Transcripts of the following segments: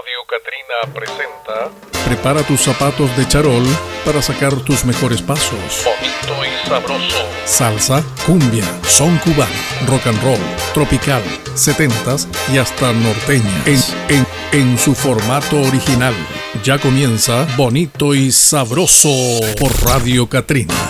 Radio Catrina presenta. Prepara tus zapatos de charol para sacar tus mejores pasos. Bonito y sabroso. Salsa, cumbia, son cubano, rock and roll, tropical, setentas y hasta norteña. En, en, en su formato original. Ya comienza Bonito y Sabroso por Radio Catrina.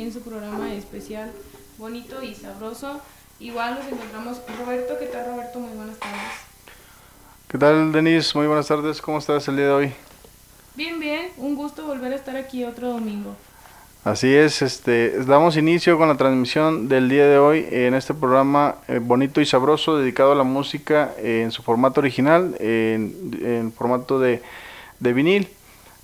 Aquí en su programa especial Bonito y Sabroso. Igual nos encontramos con Roberto. ¿Qué tal, Roberto? Muy buenas tardes. ¿Qué tal, Denise? Muy buenas tardes. ¿Cómo estás el día de hoy? Bien, bien. Un gusto volver a estar aquí otro domingo. Así es, este, damos inicio con la transmisión del día de hoy en este programa eh, bonito y sabroso dedicado a la música eh, en su formato original, en, en formato de, de vinil,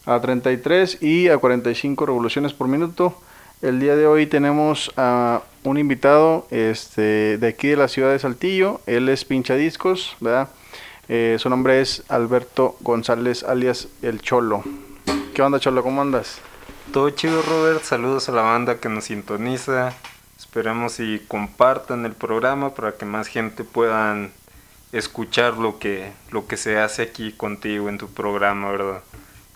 a 33 y a 45 revoluciones por minuto. El día de hoy tenemos a un invitado este, de aquí de la ciudad de Saltillo, él es pinchadiscos, ¿verdad? Eh, su nombre es Alberto González, alias El Cholo. ¿Qué onda, Cholo? ¿Cómo andas? Todo chido, Robert. Saludos a la banda que nos sintoniza. Esperemos y compartan el programa para que más gente puedan escuchar lo que, lo que se hace aquí contigo en tu programa, ¿verdad?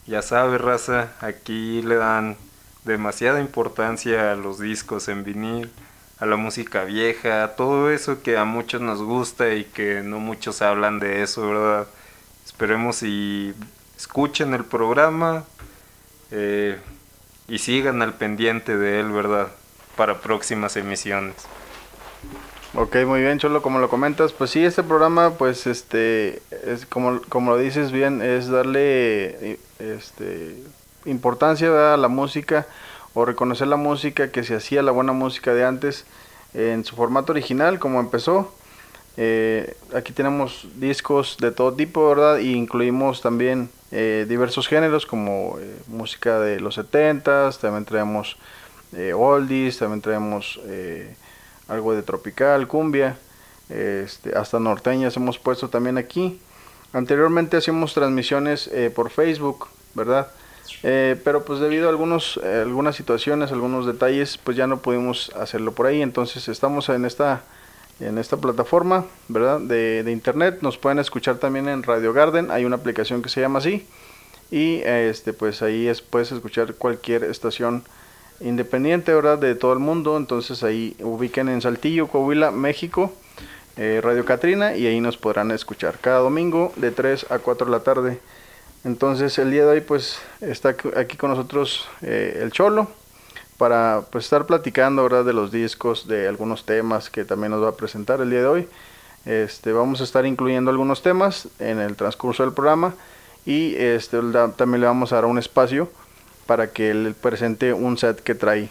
Ya sabes, raza, aquí le dan demasiada importancia a los discos en vinil, a la música vieja, a todo eso que a muchos nos gusta y que no muchos hablan de eso, ¿verdad? Esperemos y escuchen el programa eh, y sigan al pendiente de él, ¿verdad? Para próximas emisiones. Ok, muy bien, Cholo, como lo comentas, pues sí, este programa, pues, este, es como, como lo dices bien, es darle, este, importancia ¿verdad? a la música o reconocer la música que se hacía, la buena música de antes, en su formato original, como empezó. Eh, aquí tenemos discos de todo tipo, ¿verdad? Y incluimos también eh, diversos géneros como eh, música de los 70s, también traemos oldies, también traemos algo de tropical, cumbia, este, hasta norteñas hemos puesto también aquí. Anteriormente hacíamos transmisiones por Facebook, ¿verdad? Eh, pero pues debido a algunos, eh, algunas situaciones, algunos detalles, pues ya no pudimos hacerlo por ahí. Entonces estamos en esta, en esta plataforma, ¿verdad? De, internet. Nos pueden escuchar también en Radio Garden. Hay una aplicación que se llama así. Y este, pues ahí es, puedes escuchar cualquier estación independiente, ¿verdad? De todo el mundo. Entonces ahí ubiquen en Saltillo, Coahuila, México, eh, Radio Catrina y ahí nos podrán escuchar cada domingo de 3 a 4 de la tarde. Entonces el día de hoy pues está aquí con nosotros eh, el Cholo para pues estar platicando, ¿verdad? De los discos, de algunos temas que también nos va a presentar el día de hoy. Este, vamos a estar incluyendo algunos temas en el transcurso del programa y este, también le vamos a dar un espacio para que él presente un set que trae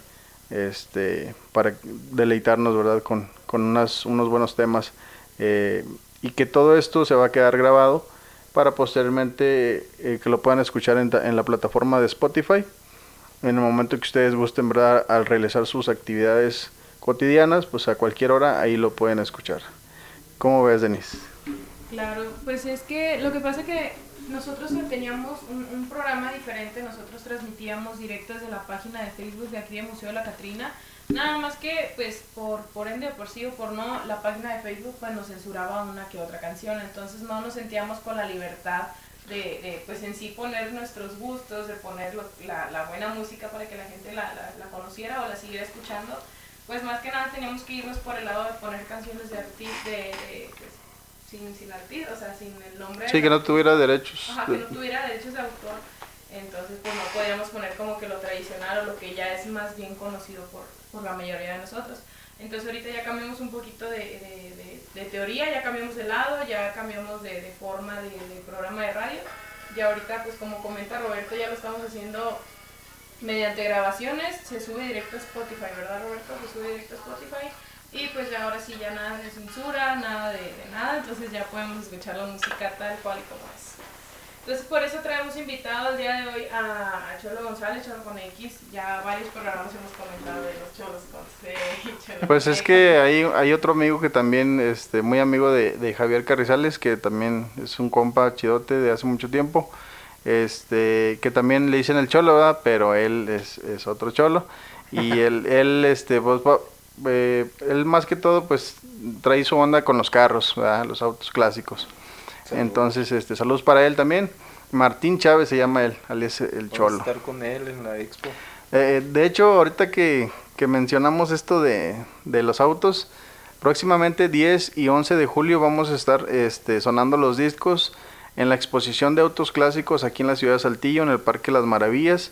este, para deleitarnos ¿verdad? Con, con unas, unos buenos temas eh, y que todo esto se va a quedar grabado para posteriormente eh, que lo puedan escuchar en, en la plataforma de Spotify. En el momento que ustedes gusten verdad al realizar sus actividades cotidianas pues a cualquier hora ahí lo pueden escuchar. ¿cómo ves Denise? Claro, pues es que lo que pasa que nosotros teníamos un, un programa diferente, nosotros transmitíamos directo desde la página de Facebook de aquí de Museo de la Catrina, nada más que pues por, por ende o por sí o por no, la página de Facebook pues nos censuraba una que otra canción, entonces no nos sentíamos con la libertad de, de, pues en sí poner nuestros gustos, de poner lo- la, la buena música para que la gente la, la, la conociera o la siguiera escuchando, pues más que nada teníamos que irnos por el lado de poner canciones de artistas, de, de, pues, sin, sin artista, o sea, sin el nombre. Sí, que no tuviera derechos. Ajá, que no tuviera derechos de autor. Entonces, pues no podíamos poner como que lo tradicional o lo que ya es más bien conocido por, por la mayoría de nosotros. Entonces, ahorita ya cambiamos un poquito de, de, de- teoría, ya cambiamos de lado, ya cambiamos de, forma de, programa de radio. Y ahorita, pues como comenta Roberto, ya lo estamos haciendo mediante grabaciones, se sube directo a Spotify, ¿verdad Roberto? Se sube directo a Spotify. Y pues ya ahora sí ya nada de censura, nada de nada, entonces ya podemos escuchar la música tal cual y como es. Entonces por eso traemos invitado el día de hoy a Cholo González, Cholo con X. Ya varios programas hemos comentado de los Cholos con C Cholo Pues es que hay, hay otro amigo que también, este, muy amigo de, de Javier Carrizales, que también es un compa chidote de hace mucho tiempo, este, que también le dicen el cholo, ¿verdad? Pero él es, es otro cholo. Y él, él, este, pues, eh, él más que todo, pues, trae su onda con los carros, ¿verdad? Los autos clásicos. Entonces, este, saludos para él también. Martín Chávez se llama él, alias el cholo. estar con él en la expo. Eh, de hecho, ahorita que, que mencionamos esto de, de los autos, próximamente 10 y 11 de julio vamos a estar este, sonando los discos en la exposición de autos clásicos aquí en la ciudad de Saltillo, en el Parque Las Maravillas.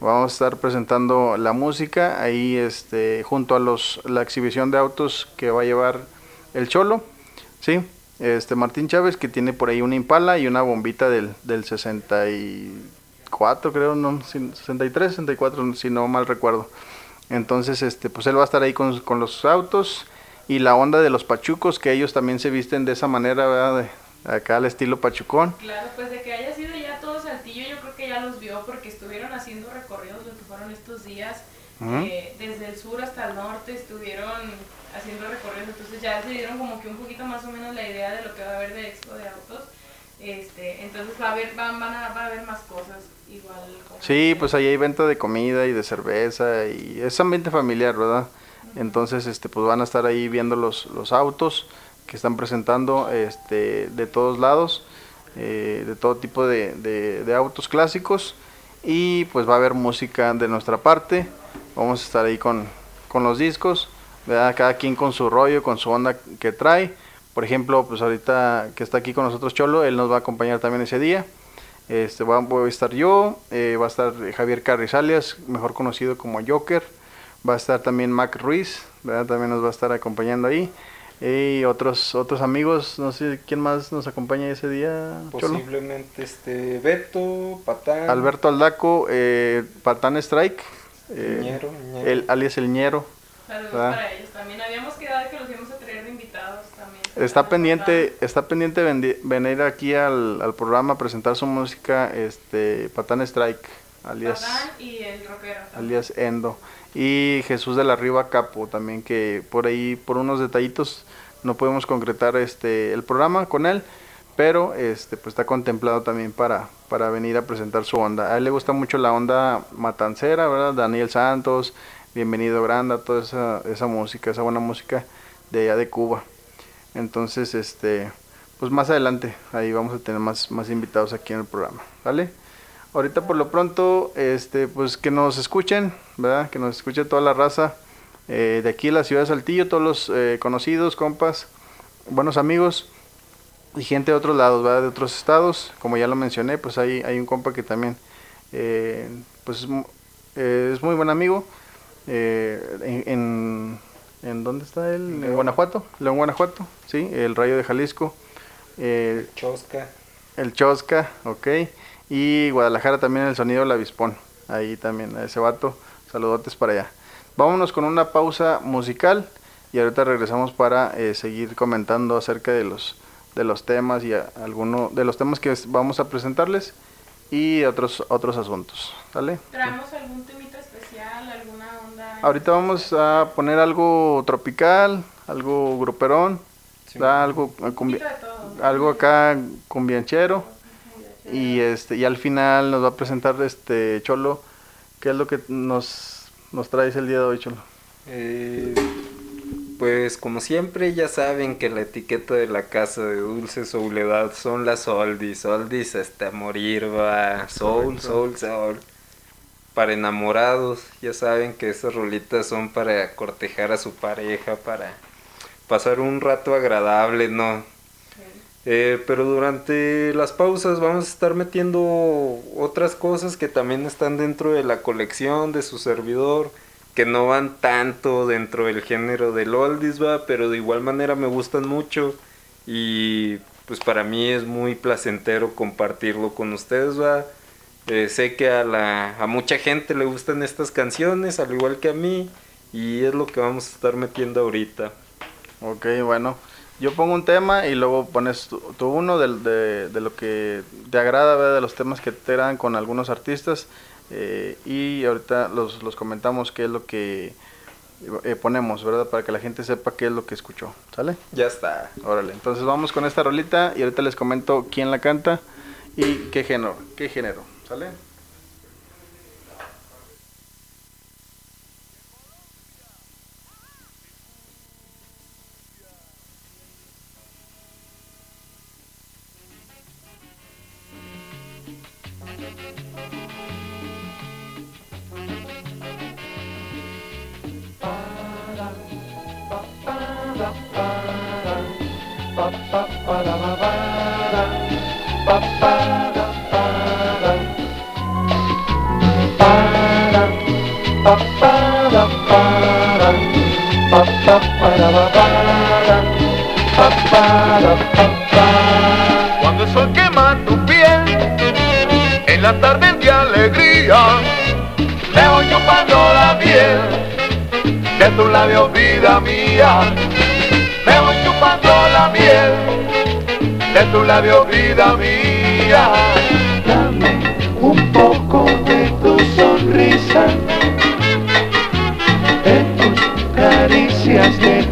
Vamos a estar presentando la música ahí este, junto a los, la exhibición de autos que va a llevar el Cholo. ¿sí? Este Martín Chávez que tiene por ahí una Impala y una bombita del, del 64 creo, no, si- 63, 64 si no mal recuerdo. Entonces este pues él va a estar ahí con, con los autos y la onda de los pachucos que ellos también se visten de esa manera, ¿verdad? De, acá al estilo pachucón. Claro, pues de que haya sido ya todo Saltillo, yo creo que ya los vio porque estuvieron haciendo recorridos lo que fueron estos días. Eh, desde el sur hasta el norte estuvieron haciendo recorridos, entonces ya se dieron como que un poquito más o menos la idea de lo que va a haber de expo de autos. Este, entonces va a haber, van, van a, va a haber más cosas igual. Sí, pues ahí hay venta de comida y de cerveza y es ambiente familiar, ¿verdad? Entonces, este, pues van a estar ahí viendo los, los autos que están presentando este, de todos lados, eh, de todo tipo de, de- de autos clásicos y pues va a haber música de nuestra parte. Vamos a estar ahí con, con los discos, ¿verdad? Cada quien con su rollo, con su onda que trae. Por ejemplo, pues ahorita que está aquí con nosotros Cholo, él nos va a acompañar también ese día. Este, va- voy a estar yo, eh, va a estar Javier Carrizalias, mejor conocido como Joker. Va a estar también Mac Ruiz, ¿verdad? también nos va a estar acompañando ahí. Y otros otros amigos, no sé quién más nos acompaña ese día, Cholo. Posiblemente este Beto, Patán, Alberto Aldaco, eh, Patán Strike, eh, Ñero, Ñero. el, alias El Ñero. Saludos ¿verdad? para ellos también. Habíamos quedado que los íbamos a traer de invitados también. Está pendiente, está pendiente venir aquí al, al programa a presentar su música, este Patán Strike, alias Patán y el rockero. alias Endo. Y Jesús de la Riva Capo también, que por ahí, por unos detallitos, no podemos concretar este el programa con él, pero este pues está contemplado también para, para venir a presentar su onda. A él le gusta mucho la onda matancera, ¿verdad? Daniel Santos, Bienvenido Granda, toda esa, esa música, esa buena música de allá de Cuba. Entonces, este, pues más adelante, ahí vamos a tener más, más invitados aquí en el programa, ¿vale? Ahorita por lo pronto, este, pues que nos escuchen, ¿verdad? Que nos escuche toda la raza eh, de aquí, la ciudad de Saltillo, todos los eh, conocidos, compas, buenos amigos y gente de otros lados, ¿verdad? De otros estados, como ya lo mencioné, pues hay, hay un compa que también, eh, pues es muy buen amigo. Eh, en, en, ¿en dónde está él? En. Guanajuato, León, Guanajuato, sí, el Rayo de Jalisco. eh, Chosca. el Chosca, ok. Y Guadalajara también el sonido del avispón. Ahí también, a ese vato. Saludotes para allá. Vámonos con una pausa musical y ahorita regresamos para eh, seguir comentando acerca de los de los temas y a- alguno de los temas que vamos a presentarles y otros otros asuntos, ¿vale? ¿Traemos algún? Ahorita vamos a poner algo tropical, algo gruperón, Sí. algo eh, cumbi- algo acá cumbianchero. Y este y al final nos va a presentar este Cholo, ¿qué es lo que nos nos traes el día de hoy, Cholo? Eh, pues como siempre ya saben que la etiqueta de la casa de Dulce Soledad son las oldies, oldies hasta morir va, soul, soul, soul. Para enamorados, ya saben que esas rolitas son para cortejar a su pareja, para pasar un rato agradable, ¿no? Eh, pero durante las pausas vamos a estar metiendo otras cosas que también están dentro de la colección de su servidor, que no van tanto dentro del género del oldies, va, pero de igual manera me gustan mucho y pues para mí es muy placentero compartirlo con ustedes, va. Eh, sé que a, la, a mucha gente le gustan estas canciones, al igual que a mí, y es lo que vamos a estar metiendo ahorita. Ok, bueno. yo pongo un tema y luego pones tú, tú uno de, de lo que te agrada, ¿verdad? de los temas que te agradan con algunos artistas. eh, y ahorita los, los comentamos qué es lo que eh, ponemos, ¿verdad? Para que la gente sepa qué es lo que escuchó. ¿Sale? Ya está. Órale, entonces vamos con esta rolita y ahorita les comento quién la canta y qué género, qué género, ¿sale? Labios, vida mía. Me voy chupando la miel de tus labios, vida mía. Dame un poco de tu sonrisa, de tus caricias, de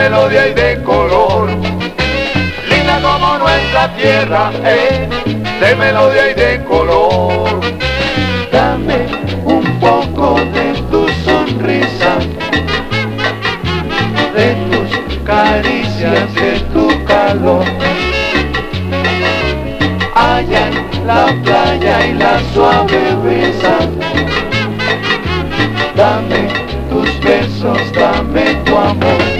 melodía y de color. Linda como nuestra tierra, eh, de melodía y de color. Dame un poco de tu sonrisa, de tus caricias, de tu calor. Allá en la playa y la suave brisa. Dame tus besos, dame tu amor.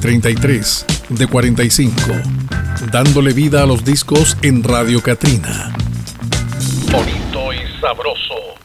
33, de 45, dándole vida a los discos en Radio Catrina. Bonito y sabroso.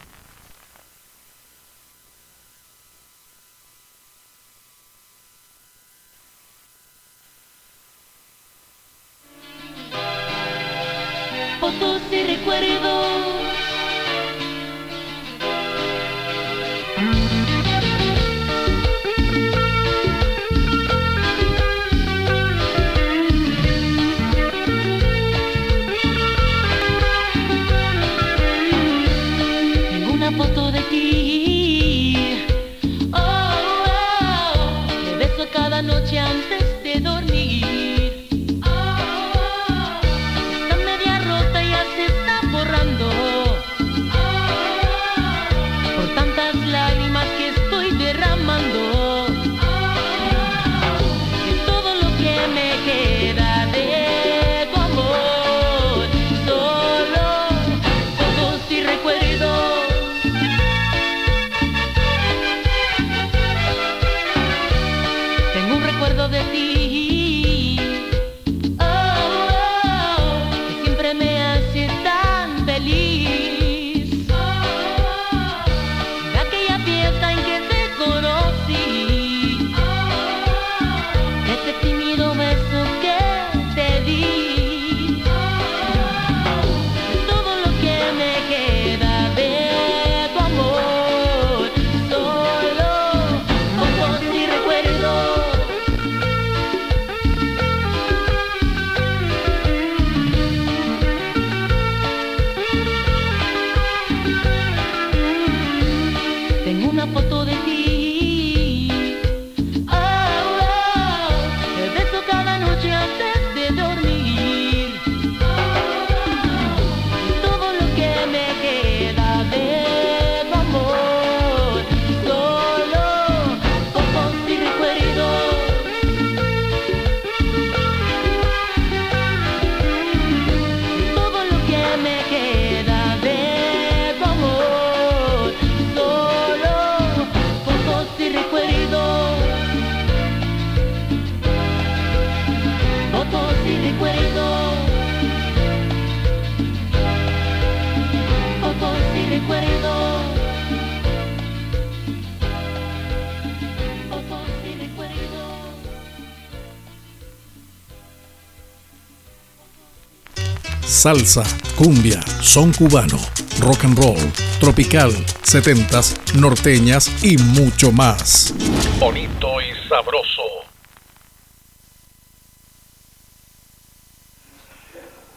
Salsa, cumbia, son cubano, rock and roll, tropical, setentas, norteñas y mucho más. Bonito y sabroso.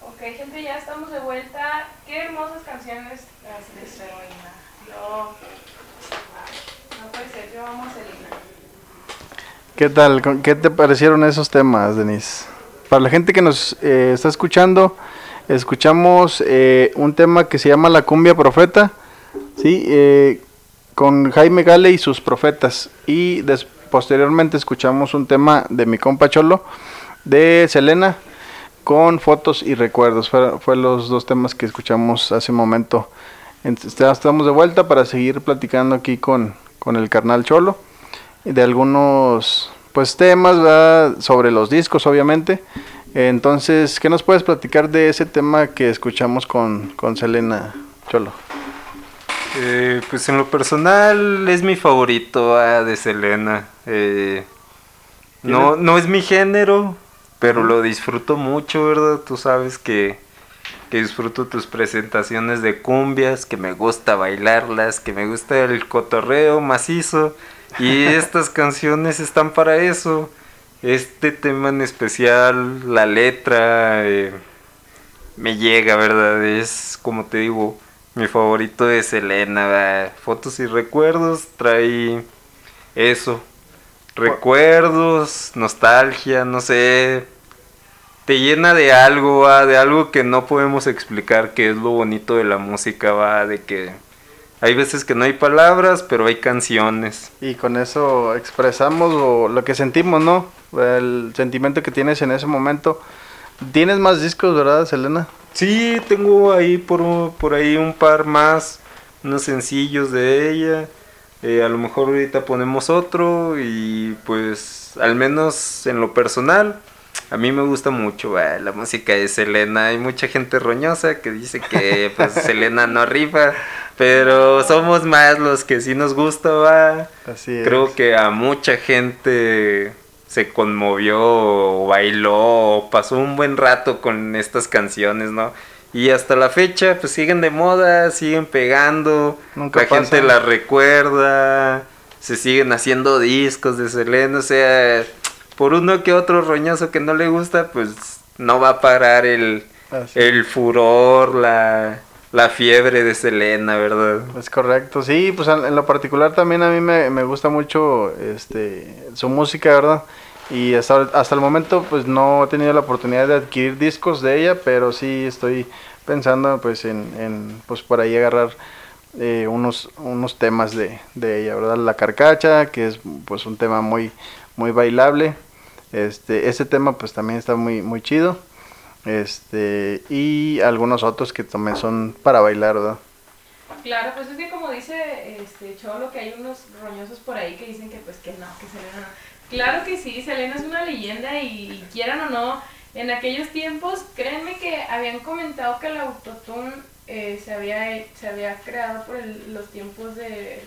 Ok, gente, ya estamos de vuelta. Qué hermosas canciones las de Selena. Yo. No puede ser, yo amo a Selena. ¿Qué tal? ¿Con- ¿Qué te parecieron esos temas, Denise? Para la gente que nos eh, está escuchando, escuchamos eh, un tema que se llama La cumbia profeta, ¿sí? Eh, con Jaime Gale y sus profetas. Y des- posteriormente escuchamos un tema de mi compa Cholo, de Selena, con fotos y recuerdos. Fue, fue los dos temas que escuchamos hace un momento. Entonces, estamos de vuelta para seguir platicando aquí con, con el carnal Cholo de algunos pues temas sobre los discos obviamente entonces qué nos puedes platicar de ese tema que escuchamos con, con Selena Cholo Eh, pues en lo personal es mi favorito ah, de Selena. Eh, no, no es mi género, pero lo disfruto mucho, ¿verdad? Tú sabes que, que disfruto tus presentaciones de cumbias, que me gusta bailarlas, que me gusta el cotorreo macizo. Y estas canciones están para eso. Este tema en especial, la letra, eh, me llega, ¿verdad? Es como te digo, mi favorito es Selena, ¿verdad? Fotos y recuerdos, trae eso. Recuerdos, nostalgia, no sé. Te llena de algo, ¿va? de algo que no podemos explicar, que es lo bonito de la música, va, de que hay veces que no hay palabras, pero hay canciones. y con eso expresamos o lo que sentimos no el sentimiento que tienes en ese momento tienes más discos verdad Selena Sí, tengo ahí por, por ahí un par más, unos sencillos de ella. Eh, a lo mejor ahorita ponemos otro y pues al menos en lo personal, a mí me gusta mucho la música de Selena. Hay mucha gente roñosa que dice que pues Selena no rifa, pero somos más los que sí nos gusta, va. así es. Creo que a mucha gente se conmovió, o bailó, o pasó un buen rato con estas canciones, ¿no? Y hasta la fecha, pues siguen de moda, siguen pegando, Nunca la gente pasan. la recuerda, se siguen haciendo discos de Selena, o sea, por uno que otro roñoso que no le gusta, pues no va a parar el, Así el furor, la, la fiebre de Selena, ¿verdad? Es correcto, sí, pues en en lo particular también a mí me, me gusta mucho este su música, ¿verdad? Y hasta, hasta el momento pues no he tenido la oportunidad de adquirir discos de ella, pero sí estoy pensando pues en, en, pues por ahí agarrar eh, unos, unos temas de, de ella, ¿verdad? La carcacha, que es pues un tema muy, muy bailable. Este, ese tema pues también está muy, muy chido. Este, y algunos otros que también son para bailar, ¿verdad? Claro, pues es que como dice este Cholo, que hay unos roñosos por ahí que dicen que pues que no, que Selena no. Claro que sí, Selena es una leyenda y quieran o no, en aquellos tiempos, créanme que habían comentado que el autotune eh, se, había, se había creado por el- los tiempos de,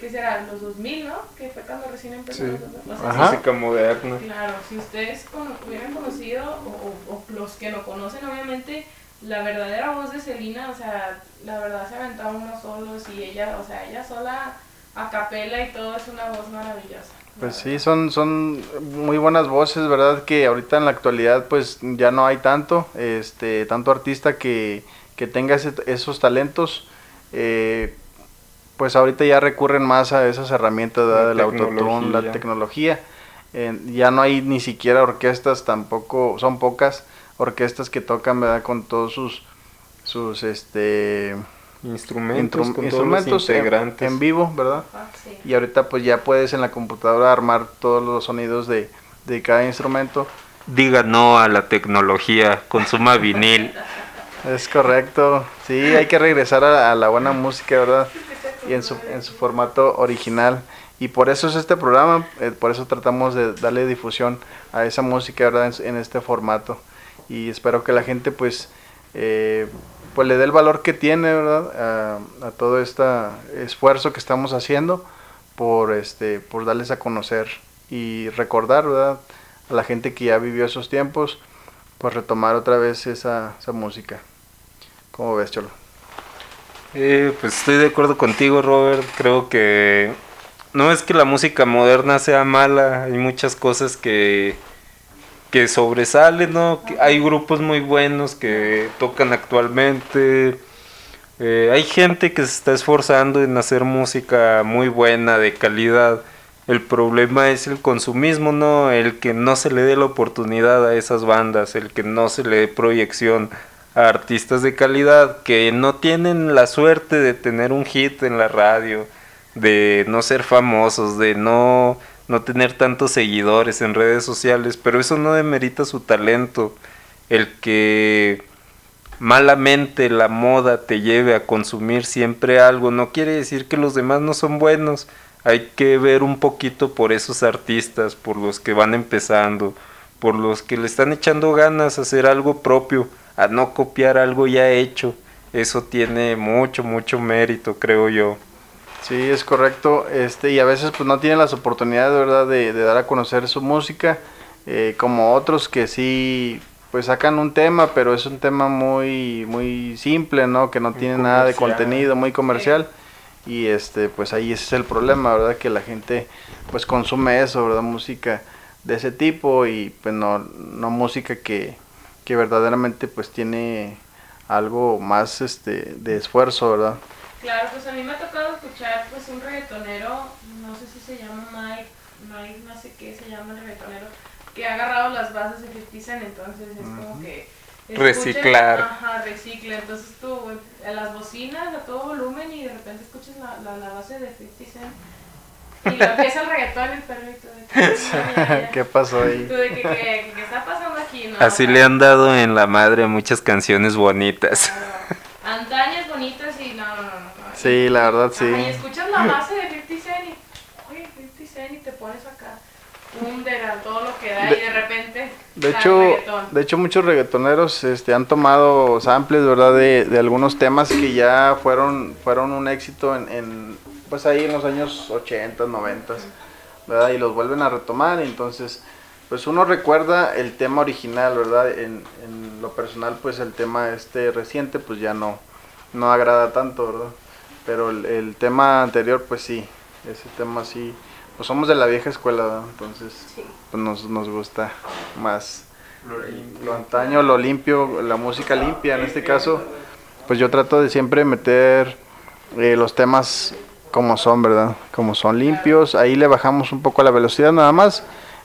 ¿qué será? Los 2000, ¿no? Que fue cuando recién empezó. Sí. los 2000. O sea, Ajá. sí, Música moderna. Claro, si ustedes hubieran conocido, o, o- o los que lo conocen, obviamente, la verdadera voz de Selena, o sea, la verdad se aventaba unos solos y ella, o sea, ella sola a capela y todo es una voz maravillosa. Pues sí, son, son muy buenas voces, ¿verdad? Que ahorita en la actualidad pues ya no hay tanto, este, tanto artista que, que tenga ese- esos talentos. eh, pues ahorita ya recurren más a esas herramientas. La del autotune, la tecnología. Eh, ya no hay ni siquiera orquestas tampoco, son pocas orquestas que tocan, ¿verdad? Con todos sus, sus, este, Instrumentos, intru- con instrumentos todos los en- integrantes. en vivo, ¿verdad? Ah, sí. Y ahorita pues ya puedes en la computadora armar todos los sonidos de, de cada instrumento. Diga no a la tecnología, consuma vinil. Es correcto. Sí, hay que regresar a, a la buena música, ¿verdad? Y en su, en su formato original. Y por eso es este programa, eh, por eso tratamos de darle difusión a esa música, ¿verdad? En, en este formato. Y espero que la gente pues, eh, pues le dé el valor que tiene, ¿verdad? A, a todo este esfuerzo que estamos haciendo por, este, por darles a conocer y recordar, ¿verdad? A la gente que ya vivió esos tiempos pues retomar otra vez esa, esa música. ¿Cómo ves, Cholo? Eh, pues estoy de acuerdo contigo, Robert. Creo que no es que la música moderna sea mala, hay muchas cosas que, que sobresalen, ¿no? Hay grupos muy buenos que tocan actualmente. Eh, hay gente que se está esforzando en hacer música muy buena, de calidad. El problema es el consumismo, ¿no? El que no se le dé la oportunidad a esas bandas, el que no se le dé proyección a artistas de calidad que no tienen la suerte de tener un hit en la radio, de no ser famosos, de no, no tener tantos seguidores en redes sociales, pero eso no demerita su talento. El que malamente la moda te lleve a consumir siempre algo no quiere decir que los demás no son buenos. Hay que ver un poquito por esos artistas, por los que van empezando, por los que le están echando ganas a hacer algo propio a no copiar algo ya hecho. Eso tiene mucho, mucho mérito, creo yo. Sí, es correcto. Este, y a veces pues no tienen las oportunidades, ¿verdad?, de, de dar a conocer su música, eh, como otros que sí, pues sacan un tema, pero es un tema muy, muy simple, ¿no? Que no tiene nada de contenido, muy comercial. Y este, pues ahí ese es el problema, ¿verdad? Que la gente pues consume eso, ¿verdad? Música de ese tipo y pues no, no música que, que verdaderamente pues tiene algo más este de esfuerzo, ¿verdad? Claro, pues a mí me ha tocado escuchar pues un reggaetonero, no sé si se llama Mike, Mike no sé qué se llama el reggaetonero, que ha agarrado las bases de 50 Cent, entonces es como que... escuchas- Reciclar. Ajá, recicla, entonces tú en las bocinas a todo volumen y de repente escuchas la, la, la base de 50 Cent y lo empieza el reggaetón el perrito de. ¿Qué pasó ahí? Tú de que, que, que está pasando aquí, ¿no? Así le han dado en la madre muchas canciones bonitas. Claro. Antañas bonitas y no, no, no. no. Sí, la verdad sí. Ajá, y escuchas la base de 50 Cent y, oye, 50 Cent y te pones acá, un de todo lo que da De- y de repente. De hecho, reggaetón. de hecho muchos reggaetoneros este, han tomado samples, ¿verdad? De, de algunos temas que ya fueron, fueron un éxito en, en, pues ahí en los años 80, 90, ¿verdad? Y los vuelven a retomar, entonces, pues uno recuerda el tema original, ¿verdad? En, en lo personal, pues el tema este reciente, pues ya no, no agrada tanto, ¿verdad? Pero el, el tema anterior, pues sí, ese tema sí, pues somos de la vieja escuela, ¿verdad? Entonces, Sí. pues nos, nos gusta más lo antaño, lo limpio, la música limpia en este caso, pues yo trato de siempre meter eh, los temas como son, ¿verdad? Como son limpios, ahí le bajamos un poco la velocidad nada más,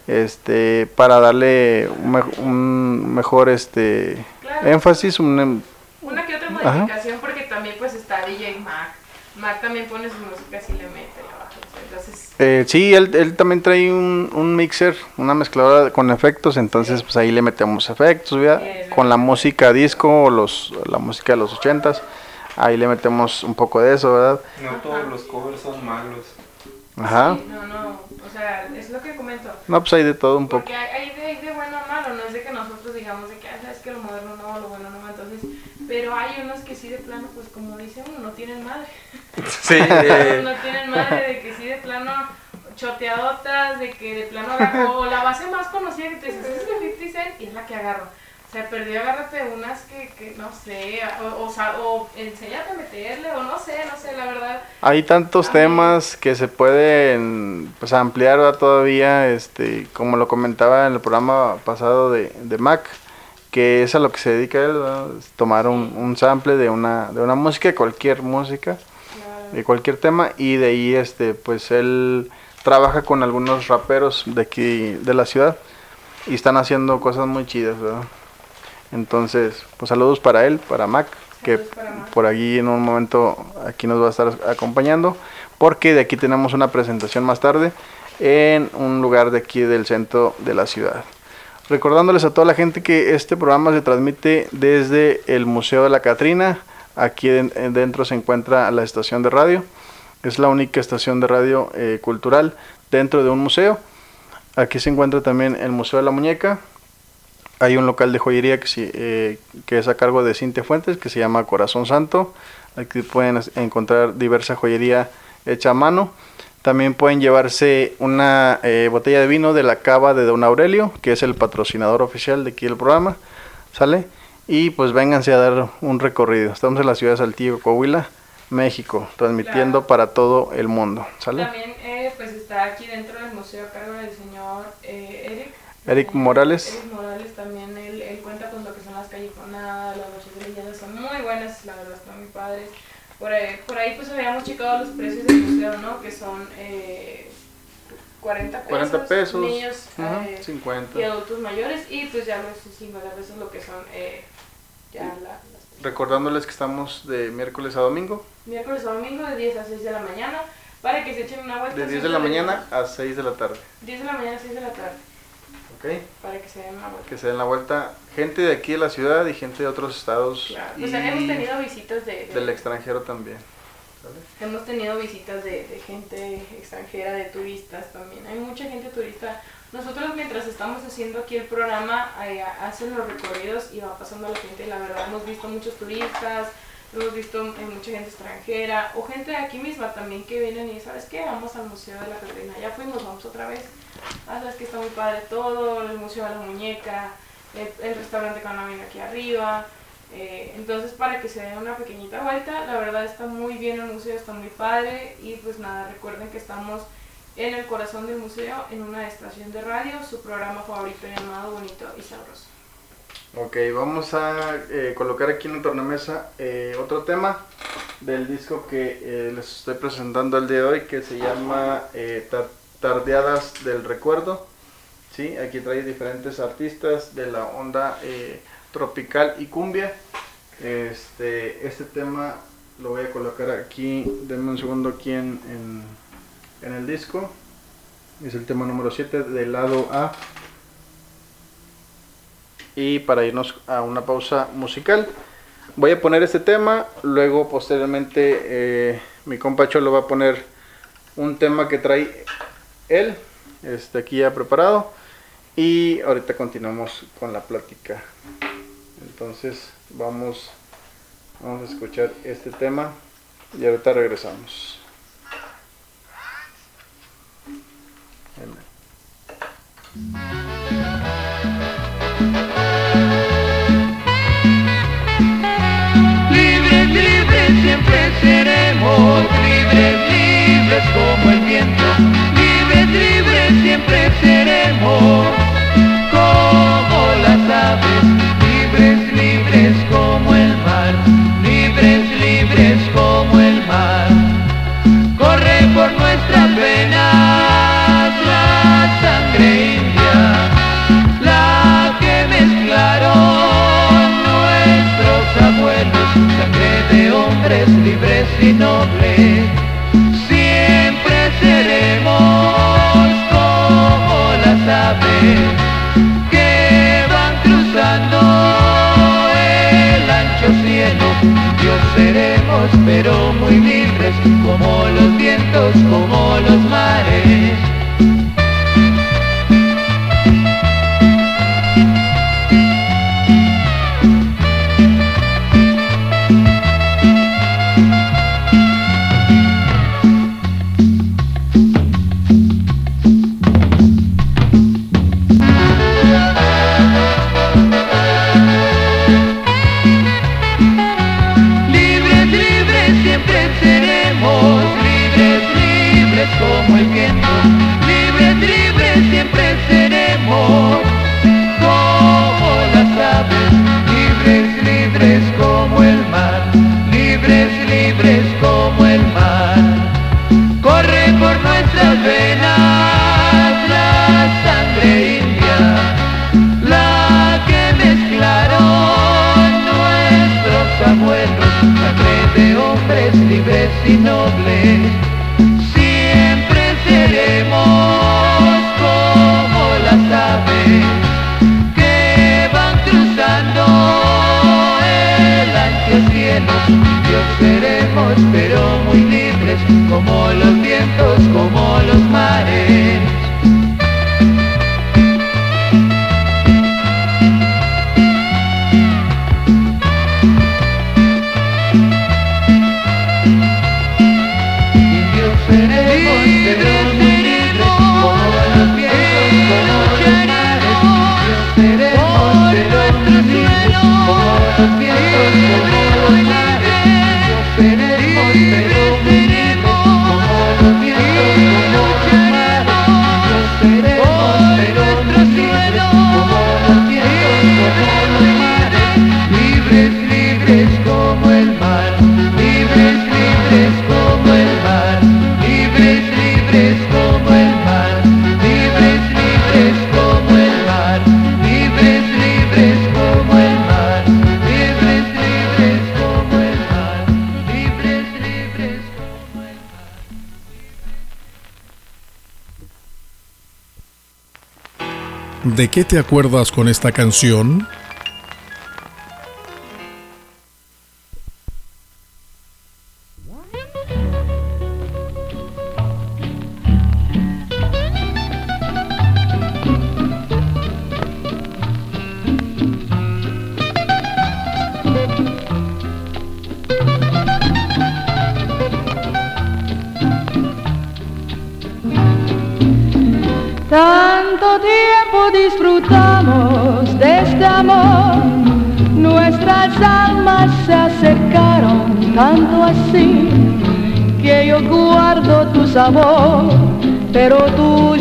este, para darle un, me- un mejor este Claro. énfasis, un, em- Una que otra Ajá. modificación porque también pues está DJ Mac. Mac también pone su música así le mete, baja. Entonces, eh, sí, él, él también trae un, un mixer, una mezcladora con efectos, entonces pues ahí le metemos efectos, ¿verdad? Con la música disco o los, la música de los ochentas, ahí le metemos un poco de eso, ¿verdad? No todos los covers son malos. Ajá. sí, no, no, o sea, es lo que comento. No, pues hay de todo un poco. Porque hay, hay de, hay de bueno a malo, no es de que nosotros digamos de que, ah, sabes que lo moderno no, lo bueno no, entonces, pero hay unos que sí de plano, pues como dice uno, no tienen madre. Sí, eh, no tienen madre de que sí de plano choteadotas, de que de plano agarró la base más conocida que te dices, "Esta es de 50 Cent y es la que agarro. O sea, perdió, agárrate unas que, que no sé, o, o, o enséñate a meterle, o no sé, no sé, la verdad. Hay tantos temas que se pueden pues ampliar ¿verdad? todavía, este, como lo comentaba en el programa pasado de, de Mac, que es a lo que se dedica él, ¿verdad? Es tomar un, un sample de una, de una música, cualquier música, de cualquier tema, y de ahí este, pues él trabaja con algunos raperos de aquí, de la ciudad, y están haciendo cosas muy chidas, ¿verdad? Entonces, pues saludos para él, para Mac, que Saludos para Mac. por allí en un momento aquí nos va a estar acompañando, porque de aquí tenemos una presentación más tarde en un lugar de aquí del centro de la ciudad. Recordándoles a toda la gente que este programa se transmite desde el Museo de la Catrina. Aquí den- dentro se encuentra la estación de radio. Es la única estación de radio eh, cultural dentro de un museo. Aquí se encuentra también el Museo de la Muñeca. Hay un local de joyería que, eh, que es a cargo de Cintia Fuentes, que se llama Corazón Santo. Aquí pueden encontrar diversa joyería hecha a mano. También pueden llevarse una eh, botella de vino de la cava de Don Aurelio, que es el patrocinador oficial de aquí del programa. ¿Sale? Y pues vénganse a dar un recorrido. Estamos en la ciudad de Saltillo, Coahuila, México, transmitiendo Claro. para todo el mundo. ¿Sale? También eh, pues está aquí dentro del museo a cargo del señor eh, Eric. Eric Morales. Eric Morales también, él, él cuenta con lo que son las callejonadas, las noches de leyendas, son muy buenas, la verdad, están muy padres. Por ahí, por ahí pues habíamos checado los precios del museo, ¿no? Que son eh, 40 pesos. 40 pesos, Niños ujú, eh, 50. y adultos mayores y pues ya los 50 pesos lo que son eh, ya la, las Recordándoles que estamos de miércoles a domingo, Miércoles a domingo de 10 a 6 de la mañana para que se echen una vuelta. de 10 de la siempre mañana a 6 de la tarde. 10 de la mañana a 6 de la tarde ¿Ok? para que se den una vuelta. Que se den la vuelta gente de aquí de la ciudad y gente de otros estados Claro. Pues y hemos tenido visitas de, de- del extranjero también. Hemos tenido visitas de, de gente extranjera, de turistas también. Hay mucha gente turista. Nosotros mientras estamos haciendo aquí el programa eh, hacen los recorridos y va pasando la gente. La verdad hemos visto muchos turistas, hemos visto eh, mucha gente extranjera o gente de aquí misma también que vienen y sabes qué, vamos al museo de la Catrina. Ya fuimos, vamos otra vez. Ah, sabes que está muy padre todo, el museo de la muñeca, el, restaurante viene aquí arriba. Eh, entonces para que se den una pequeñita vuelta, la verdad está muy bien el museo, está muy padre y pues nada, recuerden que estamos en el corazón del museo, en una estación de radio, su programa favorito llamado Bonito y Sabroso. Ok, vamos a eh, colocar aquí en la tornamesa eh, otro tema del disco que eh, les estoy presentando el día de hoy que se llama eh, Tar- Tardeadas del Recuerdo. ¿sí? Aquí trae diferentes artistas de la onda tropical y cumbia. Este, este tema lo voy a colocar aquí, denme un segundo aquí en, en, en el disco. Es el tema número 7 del lado A y para irnos a una pausa musical. Voy a poner este tema, luego posteriormente eh, mi compa Cholo va a poner un tema que trae él, este aquí ya preparado, y ahorita continuamos con la plática. Entonces vamos, vamos a escuchar este tema y ahorita regresamos. Siempre seremos, libres, libres como el viento. Libres, libres siempre seremos, como libres y nobles. Siempre seremos como las aves que van cruzando el ancho cielo. Dios seremos, pero muy libres, como los vientos, como los mares. ¿De qué te acuerdas con esta canción?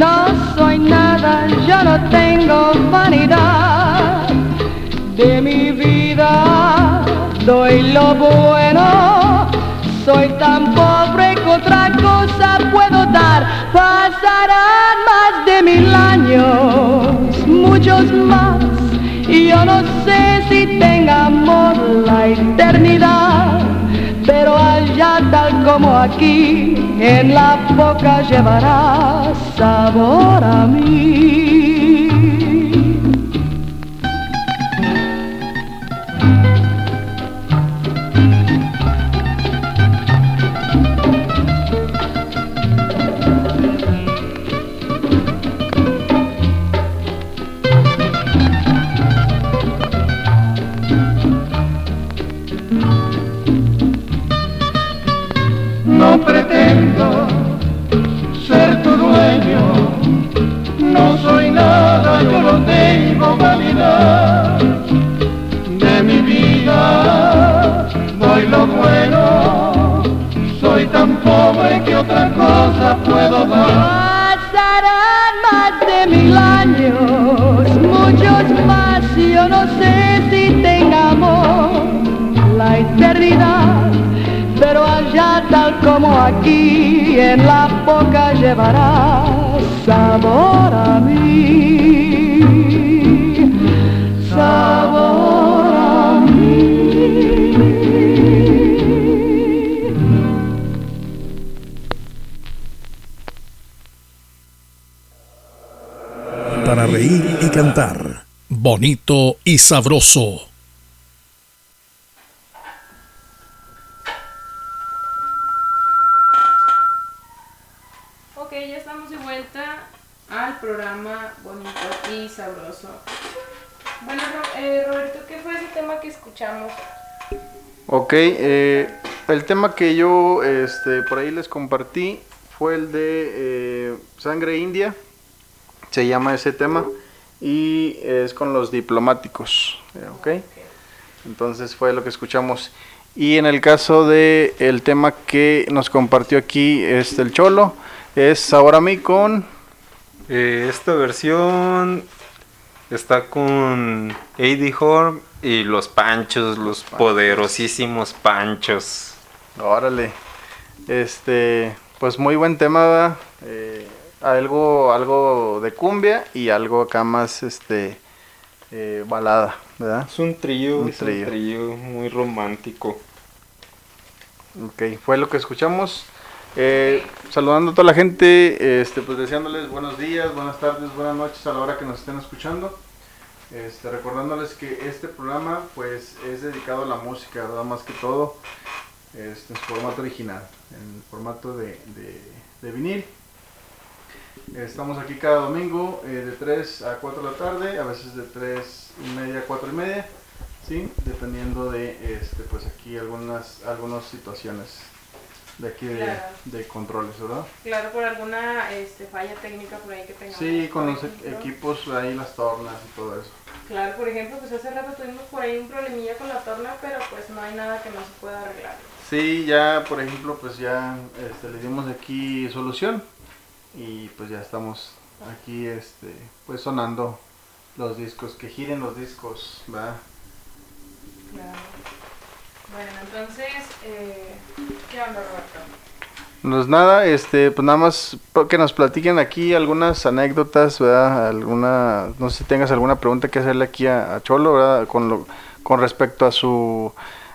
no soy nada, yo no tengo vanidad. De mi vida, doy lo bueno, soy tan pobre que otra cosa puedo dar, pasarán más de mil años, muchos más, y yo no sé si tengamos la eternidad pero allá tal como aquí, en la boca llevará sabor a mí. Tengo vanidad de mi vida, doy lo bueno, soy tan pobre que otra cosa puedo dar. Pasarán más de mil años, muchos más, yo no sé si tengamos la eternidad, pero allá tal como aquí, en la boca llevará sabor a mí, Para reír y cantar. Bonito y sabroso. Ok, ya estamos de vuelta al programa bonito y sabroso. Bueno, eh, Roberto, ¿qué fue ese tema que escuchamos? Ok, eh, el tema que yo este, por ahí les compartí fue el de eh, Sangre India, se llama ese tema, y es con los diplomáticos, ok. Entonces fue lo que escuchamos. Y en el caso de el tema que nos compartió aquí este, el Cholo, es Ahora mí con... Eh, esta versión está con Eddie Horn y los Panchos, los poderosísimos Panchos. Órale. Este, pues muy buen tema. Eh, algo, algo de cumbia y algo acá más, este, eh, balada, ¿verdad? Es un trío, Un trío. muy romántico. Ok, fue lo que escuchamos. Eh, saludando a toda la gente, este, pues deseándoles buenos días, buenas tardes, buenas noches a la hora que nos estén escuchando. Este, recordándoles que este programa pues es dedicado a la música, ¿verdad? Más que todo este, en su formato original, en formato de, de- de vinil. Estamos aquí cada domingo eh, de 3 a 4 de la tarde, a veces de 3 y media a 4 y media. sí, dependiendo de, este, pues aquí algunas, algunas situaciones de aquí de, Claro. de controles, ¿verdad? Claro, por alguna este, falla técnica por ahí que tengamos. Sí, con los ejemplo. equipos ahí, las tornas y todo eso. Claro, por ejemplo, pues hace rato tuvimos por ahí un problemilla con la torna, pero pues no hay nada que no se pueda arreglar. Sí, ya, por ejemplo, pues ya este, le dimos aquí solución y pues ya estamos aquí, este, pues sonando los discos, que giren los discos, ¿va? Claro. Bueno, entonces, eh, ¿qué onda, Roberto? Pues nada, este, pues nada más que nos platiquen aquí algunas anécdotas, ¿verdad? Alguna, no sé si tengas alguna pregunta que hacerle aquí a, a Cholo, ¿verdad? Con, lo, con respecto a su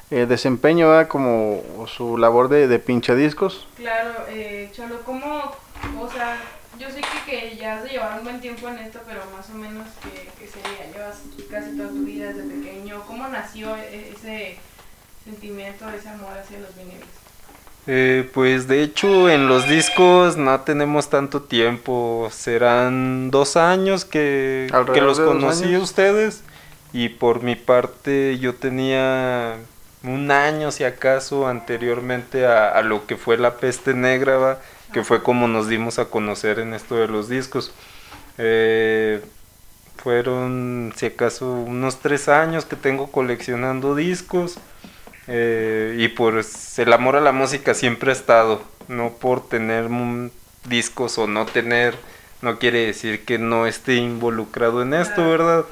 eh, desempeño, ¿verdad? Como su labor de, de pinchadiscos. Claro, eh, Cholo, ¿cómo, o sea, yo sé que, que ya has de llevar un buen tiempo en esto, pero más o menos, ¿qué, qué sería? Llevas casi toda tu vida desde pequeño. ¿Cómo nació e- ese sentimiento, ese amor hacia los vinilos? Eh, pues de hecho en los discos no tenemos tanto tiempo, serán dos años que, que los conocí a ustedes y por mi parte yo tenía un año si acaso anteriormente a, a lo que fue la peste negra, ¿va? Que fue como nos dimos a conocer en esto de los discos. Eh, fueron si acaso unos tres años que tengo coleccionando discos. Eh, y pues el amor a la música siempre ha estado, no por tener discos o no tener, no quiere decir que no esté involucrado en esto. ¿verdad?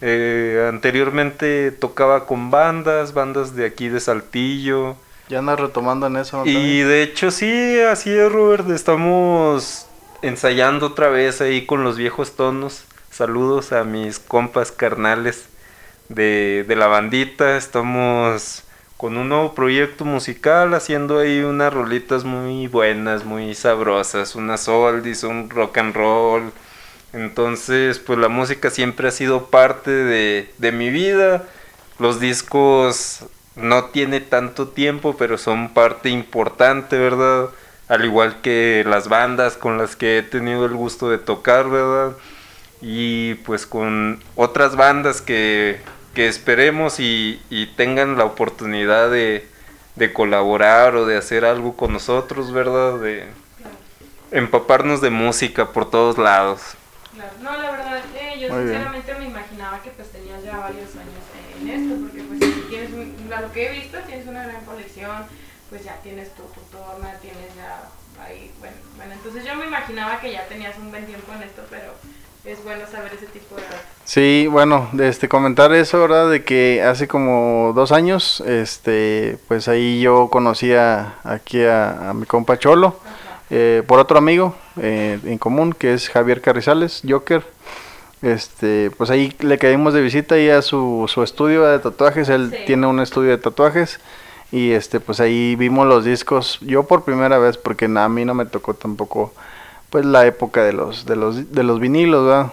Eh, anteriormente tocaba con bandas, bandas de aquí de Saltillo, Ya andas retomando en eso, ¿no? y de hecho sí, así es Robert, estamos ensayando otra vez ahí con los viejos tonos. Saludos a mis compas carnales de, de la bandita, estamos con un nuevo proyecto musical, haciendo ahí unas rolitas muy buenas, muy sabrosas, unas oldies, un rock and roll. Entonces, pues la música siempre ha sido parte de, de mi vida. Los discos no tiene tanto tiempo, pero son parte importante, ¿verdad? Al igual que las bandas con las que he tenido el gusto de tocar, ¿verdad? Y pues con otras bandas que, que esperemos y, y tengan la oportunidad de, de colaborar o de hacer algo con nosotros, ¿verdad? De empaparnos de música por todos lados. Claro. No, la verdad, eh, yo Muy bien. sinceramente me imaginaba que pues tenías ya varios años en esto, porque pues si tienes, un- a lo que he visto, tienes una gran colección, pues ya tienes tu, tu torna, tienes ya ahí, bueno, bueno, entonces yo me imaginaba que ya tenías un buen tiempo en esto, pero es bueno saber ese tipo de datos. Sí, bueno, este comentar eso, ¿verdad? De que hace como dos años, este, pues ahí yo conocía aquí a, a mi compa Cholo, eh, por otro amigo eh, en común, que es Javier Carrizales, Joker. Este, pues ahí le caímos de visita ahí a su, su estudio de tatuajes, él Sí. tiene un estudio de tatuajes y este, pues ahí vimos los discos, yo por primera vez, porque a mí no me tocó tampoco, pues la época de los, de los, de los vinilos, ¿verdad?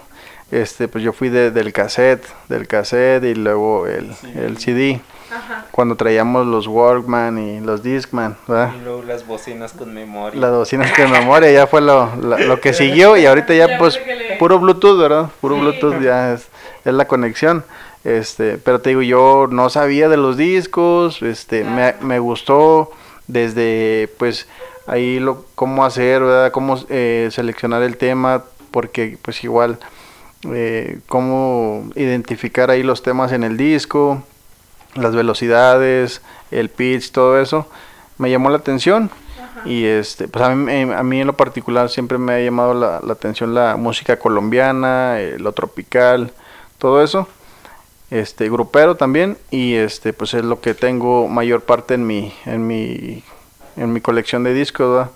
Este, pues yo fui de- del cassette, del cassette y luego el, el CD, Ajá. cuando traíamos los Walkman y los Discman, ¿verdad? Y luego las bocinas con memoria. Las bocinas de memoria ya fue lo, lo, lo que siguió y ahorita ya Ya pues le- puro Bluetooth, ¿verdad? Puro Sí. Bluetooth ya es, es la conexión. Este, pero te digo, yo no sabía de los discos, este, me, Claro. me gustó desde pues ahí lo cómo hacer, ¿verdad? Cómo eh, seleccionar el tema, porque pues igual eh, cómo identificar ahí los temas en el disco, las velocidades, el pitch, todo eso, me llamó la atención. Ajá. Y este, pues a mí, a mí en lo particular siempre me ha llamado la, la atención la música colombiana, eh, lo tropical, todo eso. Este, grupero también, y este, pues es lo que tengo mayor parte en mi, en mi, en mi colección de discos, ¿verdad?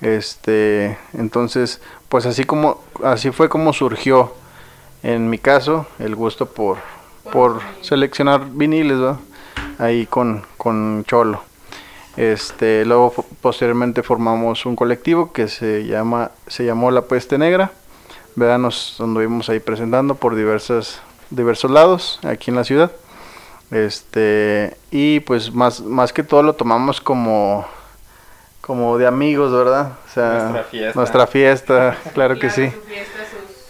Este, entonces, pues así como, así fue como surgió en mi caso el gusto por, por seleccionar viniles, ¿verdad? Ahí con, con Cholo. Este, luego posteriormente formamos un colectivo que se llama se llamó La Peste Negra. ¿verdad? Nos anduvimos ahí presentando por diversas diversos lados aquí en la ciudad. Este, y pues más más que todo lo tomamos como como de amigos, ¿verdad? O sea, Nuestra fiesta. nuestra fiesta, claro que sí. Su fiesta,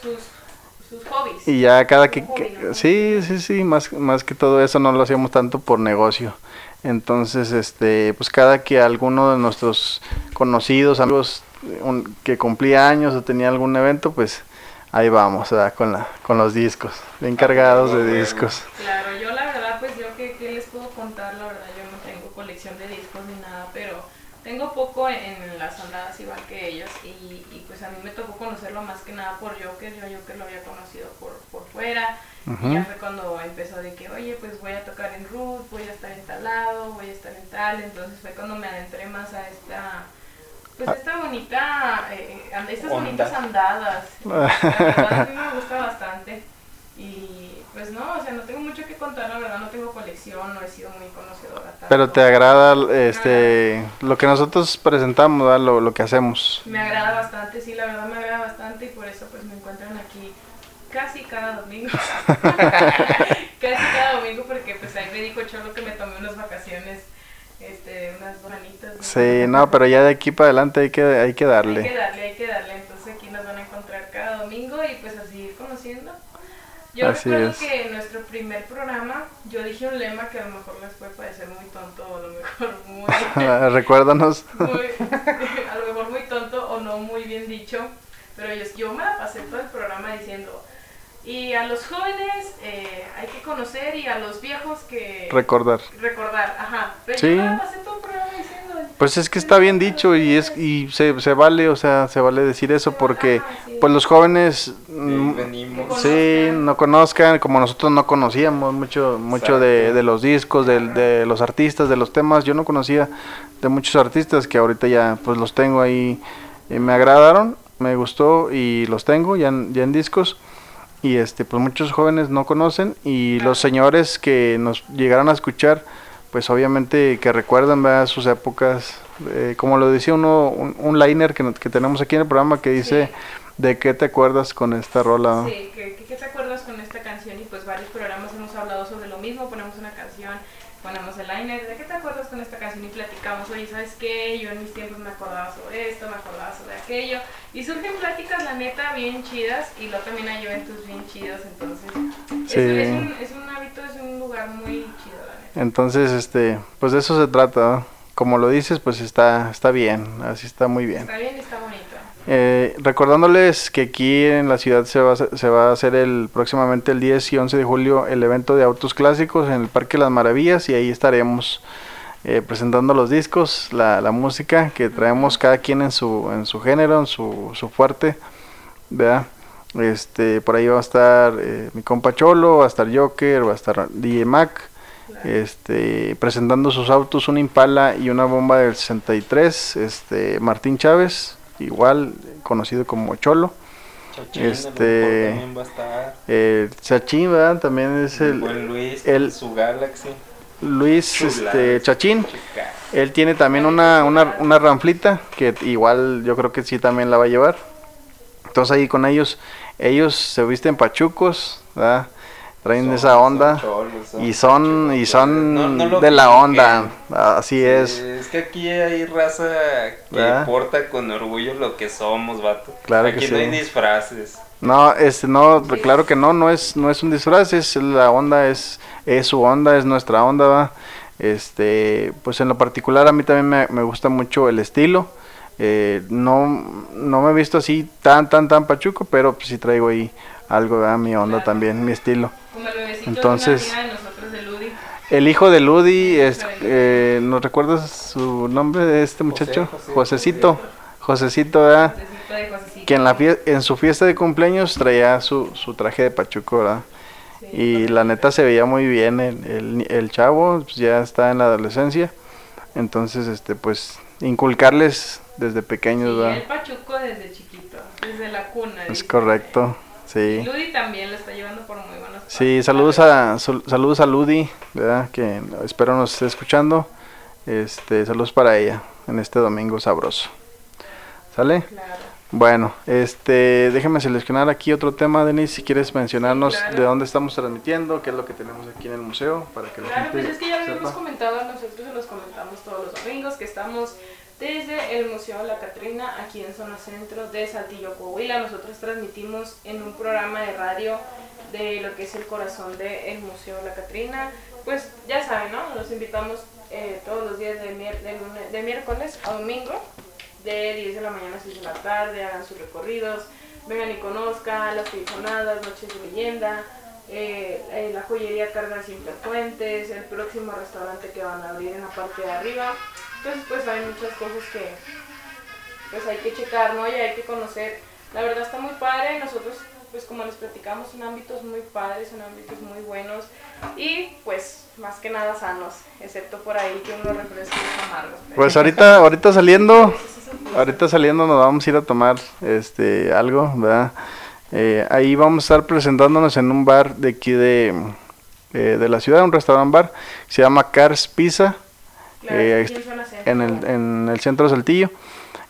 sus, sus, sus hobbies. Y ya cada que, sí, sí, sí, más, más que todo eso no lo hacíamos tanto por negocio. Entonces, este, pues cada que alguno de nuestros conocidos, amigos un- que cumplía años o tenía algún evento, pues ahí vamos, ¿verdad? con la, con los discos, bien cargados de discos. Claro, yo la verdad, pues yo que, que les puedo contar, la verdad, yo no tengo colección de discos ni nada, pero tengo poco en, en las andadas igual que ellos y, y, pues a mí me tocó conocerlo más que nada por Joker, yo Joker lo había conocido por, Ujú. y ya fue cuando empezó de que, oye, pues voy a tocar en Root, voy a estar en tal lado, voy a estar en tal, entonces fue cuando me adentré más a esta... Pues esta bonita, eh, and- estas Onda. bonitas andadas, la verdad a mí me gusta bastante. Y pues no, o sea, no tengo mucho que contar, la verdad no tengo colección, no he sido muy conocedora. tanto. Pero te agrada este lo que nosotros presentamos. Lo, lo que hacemos. Me agrada bastante, sí, la verdad me agrada bastante y por eso pues me encuentran aquí casi cada domingo. casi cada domingo porque pues ahí me dijo Cholo que me tomé unas vacaciones, este, unas bonitas. Sí, no, pero ya de aquí para adelante hay que, hay que Hay que darle. darle, hay que darle. Entonces aquí nos van a encontrar cada domingo y pues así ir conociendo. Yo Así recuerdo es. que en nuestro primer programa yo dije un lema que a lo mejor les puede parecer muy tonto o a lo mejor muy, Recuérdanos. muy- a lo mejor muy tonto o no muy bien dicho, pero yo, yo me la pasé todo el programa diciendo y a los jóvenes eh, hay que conocer y a los viejos que Recordar. recordar, ajá. Pero Sí. yo me la pasé todo el programa diciendo Pues es que está bien dicho y es y se, se vale, o sea, se vale decir eso porque pues los jóvenes mm, venimos. sí no conozcan como nosotros no conocíamos mucho mucho de, de los discos, del- de, los artistas, de los temas. Yo no conocía de muchos artistas que ahorita ya pues los tengo ahí y me agradaron, me gustó y los tengo ya en, ya en discos. Y este pues muchos jóvenes no conocen y los señores que nos llegaron a escuchar pues obviamente que recuerdan ¿verdad? sus épocas, eh, como lo decía uno, un, un liner que, no- que tenemos aquí en el programa que dice, ¿de qué te acuerdas con esta rola? Sí, ¿qué, qué- qué te acuerdas con esta canción? Y pues varios programas hemos hablado sobre lo mismo, ponemos una canción, ponemos el liner, ¿de qué te acuerdas con esta canción? Y platicamos, oye, ¿sabes qué? Yo en mis tiempos me acordaba sobre esto, me acordaba sobre aquello. Y surgen pláticas, la neta, bien chidas, y luego también hay eventos bien chidos, entonces Sí. es, es un, es un hábito, es un lugar muy chido, la neta. Entonces, este, pues de eso se trata, ¿no? Como lo dices, pues está, está bien, así está muy bien. Está bien y está bonito. Eh, recordándoles que aquí en la ciudad se va, a hacer- se va a hacer el próximamente el 10 y 11 de julio el evento de autos clásicos en el Parque Las Maravillas y ahí estaremos eh, presentando los discos, la, la música que traemos cada quien en su, en su género, en su, su fuerte, ¿verdad? Este, por ahí va a estar eh, mi compa Cholo, va a estar Joker, va a estar DJ Mac, este, presentando sus autos, un Impala y una bomba del 63, este, Martín Chávez, igual conocido como Cholo, Chachín, Este- mejor también va a estar. eh, Chachín, ¿verdad? También es El el Luis, el- su Galaxy. Luis este, Chachín. Él tiene también una, una, una ranflita que igual yo creo que sí también la va a llevar. Entonces ahí con ellos, ellos se visten pachucos, ¿verdad? Traen Son- esa son onda son y son y son No- no lo de la onda, así Sí, es. Es que aquí hay raza que ¿Verdad? porta con orgullo lo que somos, vato. Claro aquí que no hay disfraces. No, este no, claro que no, no es no es un disfraz, es la onda es es su onda, es nuestra onda, ¿va? Este, pues en lo particular a mí también me, me gusta mucho el estilo. Eh, no, no me he visto así tan, tan, tan pachuco, pero pues sí traigo ahí algo, ¿verdad? mi onda Claro. también, mi estilo. Como el bebecito Entonces- de una amiga de nosotros, de Ludi. El hijo de Ludi, es, Híjole. eh, ¿nos recuerdas su nombre de este muchacho? José, Josecito, Josecito, ¿verdad? Josecito de Josecito. Que en, la en su fiesta de cumpleaños traía su, su traje de pachuco, ¿verdad? Sí, Y la neta se veía muy bien el, el, el chavo, pues ya está en la adolescencia. Entonces, este, pues, inculcarles desde pequeños, Sí, ¿verdad? el Pachuco desde chiquito, desde la cuna. Es correcto, sí. Ludi también lo está llevando por muy buenos Sí, saludos a, saludos a Ludi, ¿verdad? Que espero nos esté escuchando. Este, saludos para ella en este domingo sabroso. ¿Sale? Claro. Bueno, este, déjame seleccionar aquí otro tema, Denis, si quieres mencionarnos Sí, claro. de dónde estamos transmitiendo, qué es lo que tenemos aquí en el museo, para que la Claro, gente pues es que ya lo habíamos sepa. comentado, nosotros se los comentamos todos los domingos, que estamos desde el Museo La Catrina, aquí en zona centro de Saltillo, Coahuila. Nosotros transmitimos en un programa de radio de lo que es el corazón del Museo La Catrina. Pues ya saben, ¿no? Los invitamos eh, todos los días de, mier- de de miércoles a domingo, de 10 de la mañana a 6 de la tarde, hagan sus recorridos, vengan y conozcan las telefonadas, noches de leyenda, eh, eh, la joyería Carga Simple Fuentes, el próximo restaurante que van a abrir en la parte de arriba. Entonces pues hay muchas cosas que pues hay que checar, ¿no? Y hay que conocer. La verdad está muy padre, nosotros pues como les platicamos son ámbitos muy padres, son ámbitos muy buenos y pues más que nada sanos, excepto por ahí que unos refrescos amargos. Pues ahorita, ahorita saliendo, ahorita saliendo nos vamos a ir a tomar este algo, ¿verdad? Eh, ahí vamos a estar presentándonos en un bar de aquí de, eh, de la ciudad, un restaurant bar, se llama Cars Pizza, Claro, eh, en el, en el centro de Saltillo.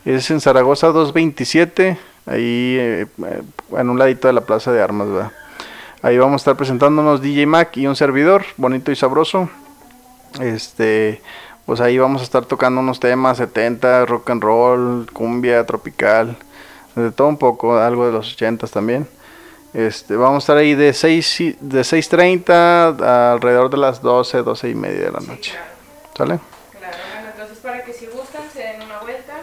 Es en Zaragoza 227, ahí en un ladito de la Plaza de Armas, ¿verdad? Ahí vamos a estar presentándonos DJ Mac y un servidor, bonito y sabroso. Este, pues ahí vamos a estar tocando unos temas 70, rock and roll, cumbia, tropical, de todo un poco, algo de los 80 también. Este, vamos a estar ahí de 6 y- de 6.30 a alrededor de las 12, 12 y media de la noche. ¿Sale? Claro, bueno, entonces para que si gustan se den una vuelta,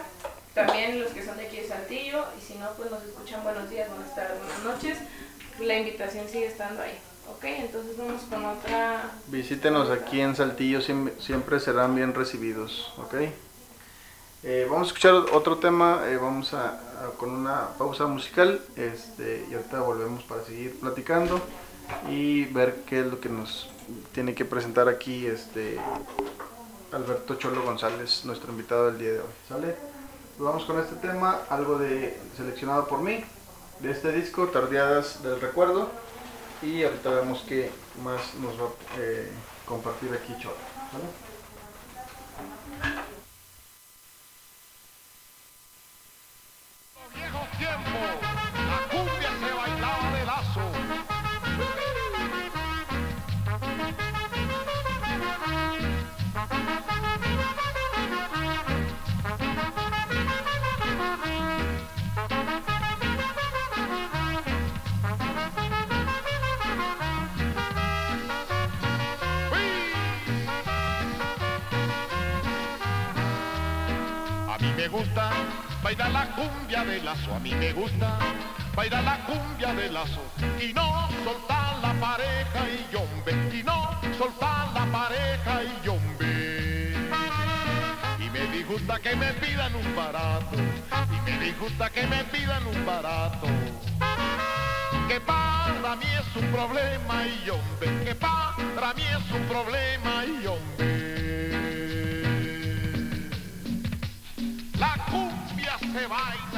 también los que son de aquí de Saltillo, y si no, pues nos escuchan buenos días, buenas tardes, buenas noches, la invitación sigue estando ahí. Ok, entonces vamos con otra... Visítenos aquí en Saltillo, siem- siempre serán bien recibidos, ¿ok? Eh, vamos a escuchar otro tema, eh, vamos a, a- con una pausa musical, este, y ahorita volvemos para seguir platicando y ver qué es lo que nos tiene que presentar aquí este Alberto Cholo González, nuestro invitado del día de hoy, ¿sale? Pues vamos con este tema, algo de seleccionado por mí, de este disco, Tardeadas del Recuerdo. Y ahorita vemos qué más nos va a eh, compartir aquí tiempos, me gusta bailar la cumbia de lazo, a mí me gusta bailar la cumbia de lazo y no soltar la pareja y yombe, y no soltar la pareja y yombe. Y me disgusta que me pidan un barato, y me disgusta que me pidan un barato. Que para mí es un problema y yombe, que para mí es un problema y yombe. Se baila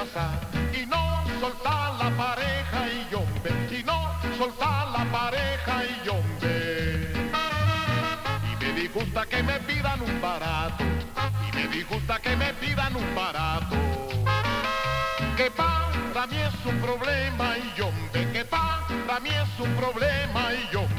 y no soltar la pareja y yombe, y no soltar la pareja y yombe. Y me disgusta que me pidan un barato, y me disgusta que me pidan un barato. Que para mí es un problema y yombe, que para mí es un problema y yombe.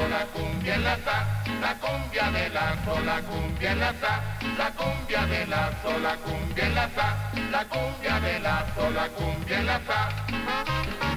La cumbia en la sa, la cumbia de lazo, la cumbia en la sa, la cumbia de lazo, la cumbia en la sa, la cumbia de lazo, la cumbia en la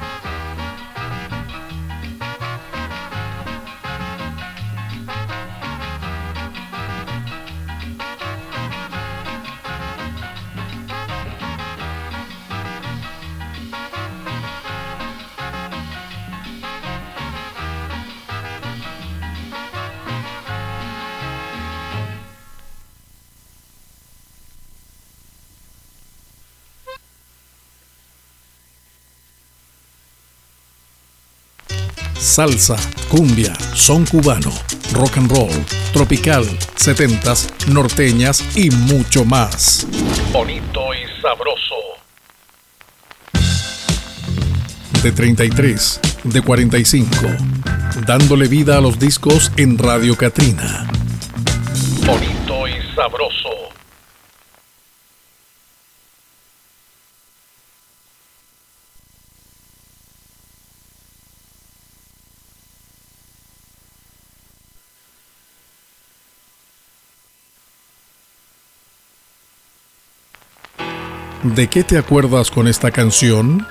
salsa, cumbia, son cubano, rock and roll, tropical, setentas, norteñas y mucho más. Bonito y sabroso. De 33, de 45, dándole vida a los discos en Radio Catrina ¿De qué te acuerdas con esta canción?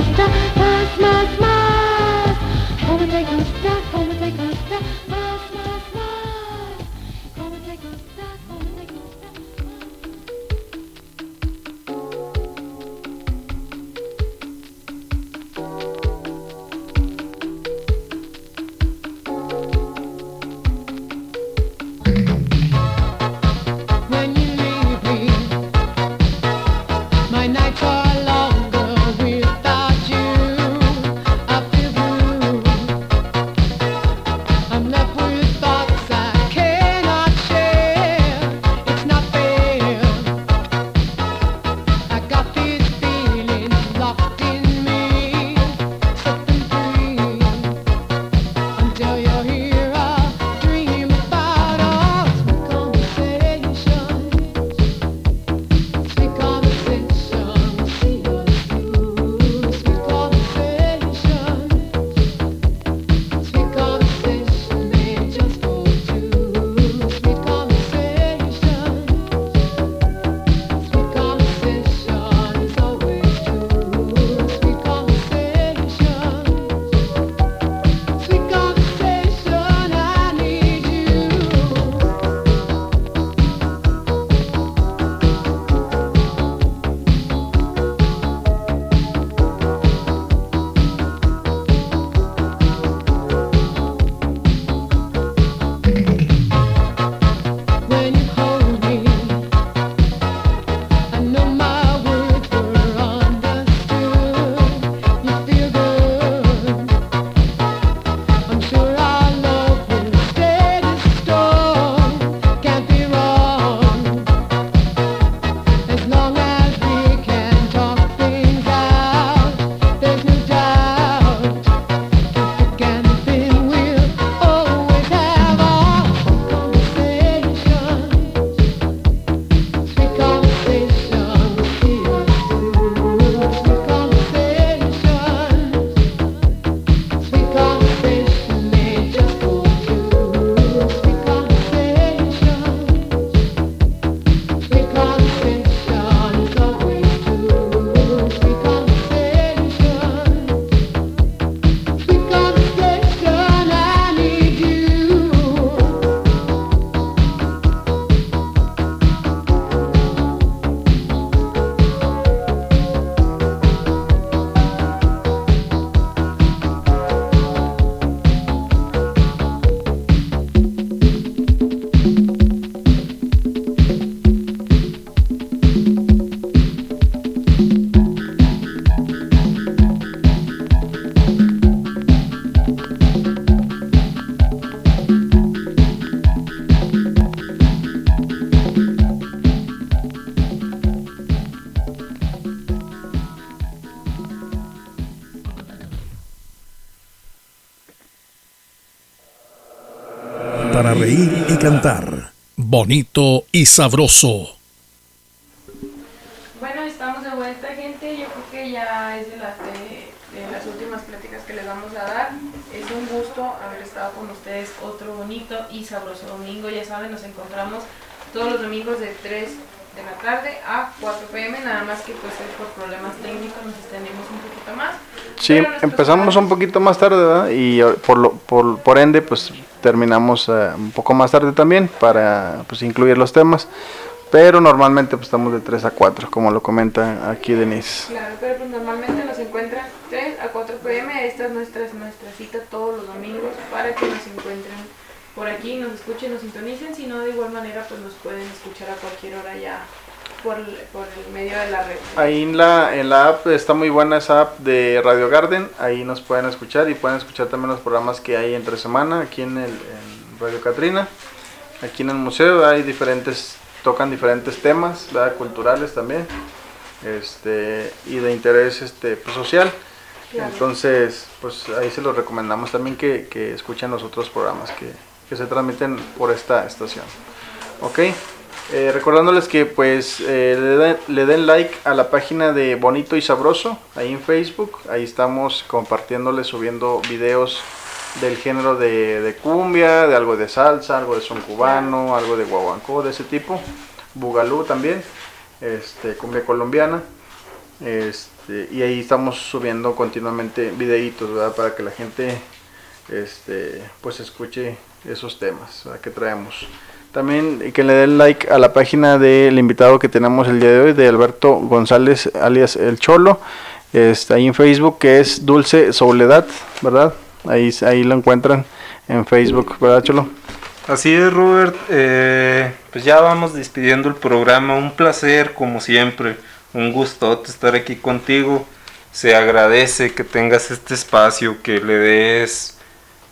った。bonito y sabroso. Bueno, estamos de vuelta, gente. Yo creo que ya es de las, las últimas pláticas que les vamos a dar. Es un gusto haber estado con ustedes otro bonito y sabroso domingo. Ya saben, nos encontramos todos los domingos de 3 de la tarde a 4 pm, nada más que pues por problemas técnicos nos extendimos un poquito más. Sí, empezamos un poquito más tarde, ¿verdad? Y eh, por, lo, por ende, pues terminamos eh, un poco más tarde también para pues, incluir los temas. Pero normalmente pues, estamos de 3 a 4, como lo comenta aquí Denise. Claro, pero pues normalmente nos encuentran 3 a 4 pm, esta es nuestra, nuestra cita todos los domingos para que nos encuentren por aquí, nos escuchen, nos sintonicen, si no de igual manera pues nos pueden escuchar a cualquier hora ya por, por el medio de la red. Ahí en la, en la app está muy buena esa app de Radio Garden, ahí nos pueden escuchar y pueden escuchar también los programas que hay entre semana aquí en, el, en Radio Catrina. Aquí en el museo hay diferentes, tocan diferentes temas, ¿verdad? culturales también, este, y de interés este, pues, social. Claro. Entonces, pues ahí se los recomendamos también que, que escuchen los otros programas que, que se transmiten por esta estación. Ok, eh, recordándoles que pues eh, le, den, le den like a la página de Bonito y Sabroso ahí en Facebook. Ahí estamos compartiéndoles, subiendo videos del género de, cumbia, de algo de salsa, algo de son cubano, algo de guaguancó, de ese tipo. Bugalú también, este, cumbia colombiana. Este, y ahí estamos subiendo continuamente videitos. Para que la gente este, pues escuche esos temas que traemos. También que le den like a la página del invitado que tenemos el día de hoy, de Alberto González, alias El Cholo. Está ahí en Facebook, que es Dulce Soledad, ¿verdad? Ahí, ahí lo encuentran en Facebook, ¿verdad, Cholo? Así es, Robert. Eh, pues ya vamos despidiendo el programa. Un placer, como siempre. Un gusto estar aquí contigo. Se agradece que tengas este espacio, que le des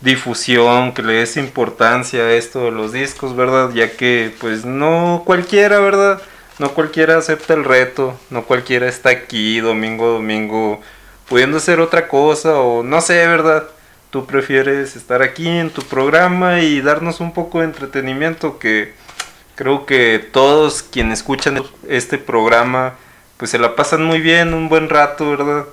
difusión, que le des importancia a esto de los discos, ¿verdad? Ya que pues no cualquiera, ¿verdad? No cualquiera acepta el reto, no cualquiera está aquí domingo a domingo pudiendo hacer otra cosa o no sé, ¿verdad? Tú prefieres estar aquí en tu programa y darnos un poco de entretenimiento que creo que todos quienes escuchan este programa pues se la pasan muy bien, un buen rato, ¿verdad?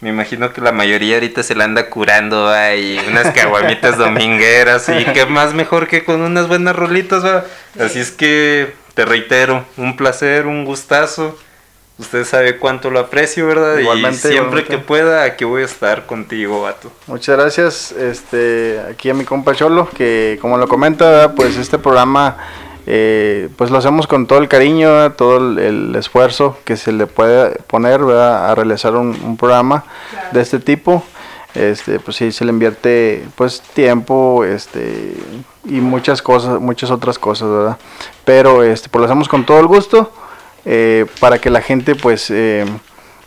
Me imagino que la mayoría ahorita se la anda curando, hay unas caguamitas domingueras y qué más mejor que con unas buenas rolitas, ¿va? Así es que te reitero, un placer, un gustazo. Usted sabe cuánto lo aprecio, ¿verdad? Igualmente, y siempre igualmente. que pueda, aquí voy a estar contigo, vato. Muchas gracias este, aquí a mi compa Cholo, que como lo comenta, ¿verdad? pues este programa eh, pues lo hacemos con todo el cariño, ¿verdad? todo el, el esfuerzo que se le puede poner ¿verdad? a realizar un, un programa Claro. de este tipo. Este, pues sí, se le invierte pues tiempo este, y muchas cosas, muchas otras cosas, ¿verdad? Pero este, pues lo hacemos con todo el gusto eh, para que la gente pues eh,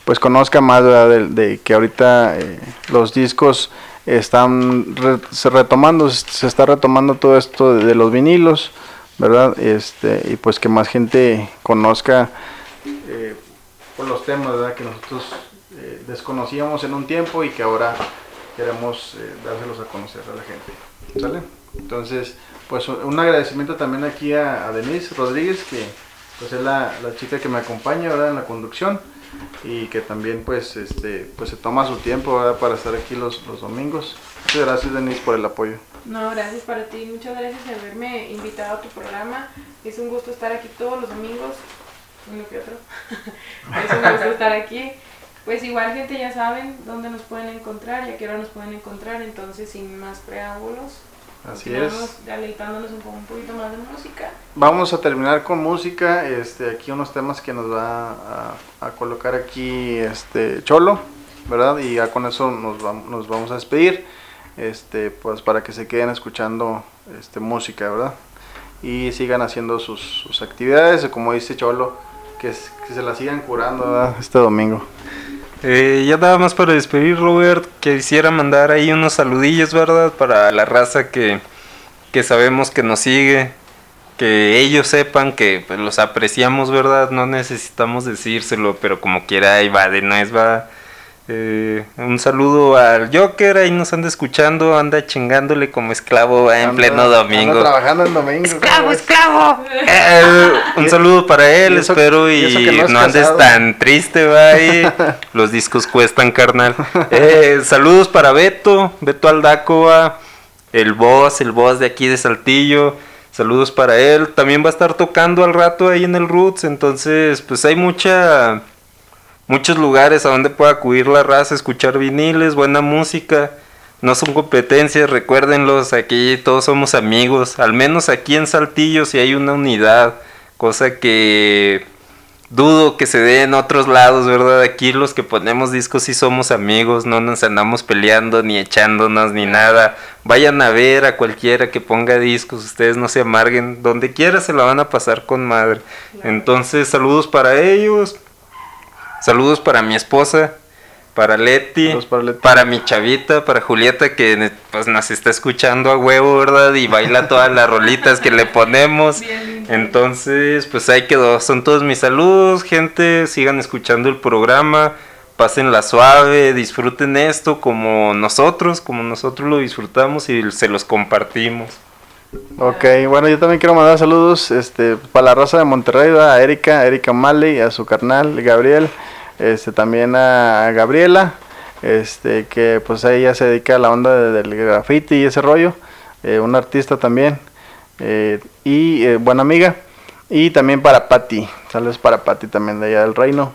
pues conozca más ¿verdad? de, de que ahorita eh, los discos están re- se retomando se está retomando todo esto de, de los vinilos verdad este y pues que más gente conozca eh, por los temas ¿verdad? que nosotros eh, desconocíamos en un tiempo y que ahora queremos eh, dárselos a conocer a la gente ¿sale? entonces pues un agradecimiento también aquí a, Denise Rodríguez que pues es la, la chica que me acompaña ¿verdad? en la conducción y que también pues este pues se toma su tiempo para estar aquí los, los domingos muchas gracias Denise por el apoyo No, gracias para ti, muchas gracias por haberme invitado a tu programa. Es un gusto estar aquí todos los domingos, uno que otro. es un gusto estar aquí. Pues igual gente ya saben dónde nos pueden encontrar y a qué hora nos pueden encontrar, entonces sin más preámbulos. Así es. Deleitándonos un, un poquito más de música. Vamos a terminar con música, este, aquí unos temas que nos va a, a colocar aquí este Cholo, ¿verdad? Y ya con eso nos, vam- nos vamos a despedir, este, pues para que se queden escuchando este, música, ¿verdad? Y sigan haciendo sus, sus actividades, y como dice Cholo, que, se la sigan curando, ¿verdad? Este domingo. Eh, ya nada más para despedir, Robert, quisiera mandar ahí unos saludillos, ¿verdad? Para la raza que, que sabemos que nos sigue, que ellos sepan que pues, los apreciamos, ¿verdad? No necesitamos decírselo, pero como quiera, ahí va de va. Eh, un saludo al Joker, ahí nos anda escuchando, anda chingándole como esclavo en Anda- pleno anda domingo. trabajando en domingo. ¡Esclavo, esclavo! Eh, un saludo para él, y eso- espero y no no andes tan triste, va ahí. Los discos cuestan, carnal. Eh, saludos para Beto, Beto Aldacoa, el boss, el boss de aquí de Saltillo. Saludos para él. También va a estar tocando al rato ahí en el Roots. Entonces, pues hay mucha muchos lugares a donde pueda acudir la raza, escuchar viniles, buena música. No son competencias, recuérdenlos, aquí todos somos amigos. Al menos aquí en Saltillo si hay una unidad, cosa que dudo que se dé en otros lados, ¿verdad? Aquí los que ponemos discos sí somos amigos, no nos andamos peleando ni echándonos ni nada. Vayan a ver a cualquiera que ponga discos, ustedes no se amarguen, donde quiera se la van a pasar con madre. Entonces, saludos para ellos, saludos para mi esposa, para Leti, para Leti. para mi chavita, para Julieta que pues nos está escuchando a huevo, ¿verdad? Y baila todas las rolitas que le ponemos. Bien. Entonces, pues ahí quedó. Son todos mis saludos, gente. Sigan escuchando el programa. Pásenla suave, disfruten esto como nosotros, como nosotros lo disfrutamos y se los compartimos. Ok, bueno, yo también quiero mandar saludos este, para la raza de Monterrey, a Erika, Erika Malley, a su carnal Gabriel, este, también a Gabriela, este, que pues ella se dedica a la onda de- del graffiti y ese rollo, eh, una artista también, eh, y eh, buena amiga, y también para Patti, saludos para Patti también de allá del reino,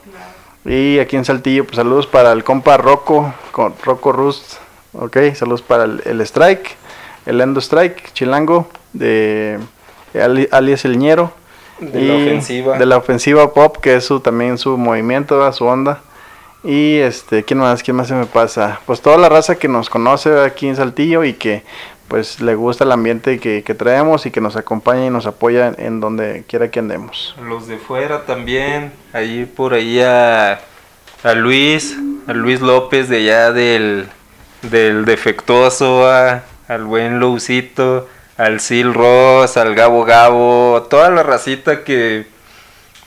y aquí en Saltillo, pues saludos para el compa Rocco, con Rocco Rust, ok, saludos para el Strike, el Endo Strike, Chilango, de ali- alias El Ñero. De la ofensiva. De la ofensiva pop, que es su, también su movimiento, su onda. Y este, ¿quién más? ¿Quién más se me pasa? Pues toda la raza que nos conoce aquí en Saltillo y que pues le gusta el ambiente que, que traemos y que nos acompaña y nos apoya en, donde quiera que andemos. Los de fuera también. Ahí por ahí a, a Luis, a Luis López de allá del, del defectuoso, a- al buen Loucito, al Sil Ross, al Gabo Gabo, toda la racita que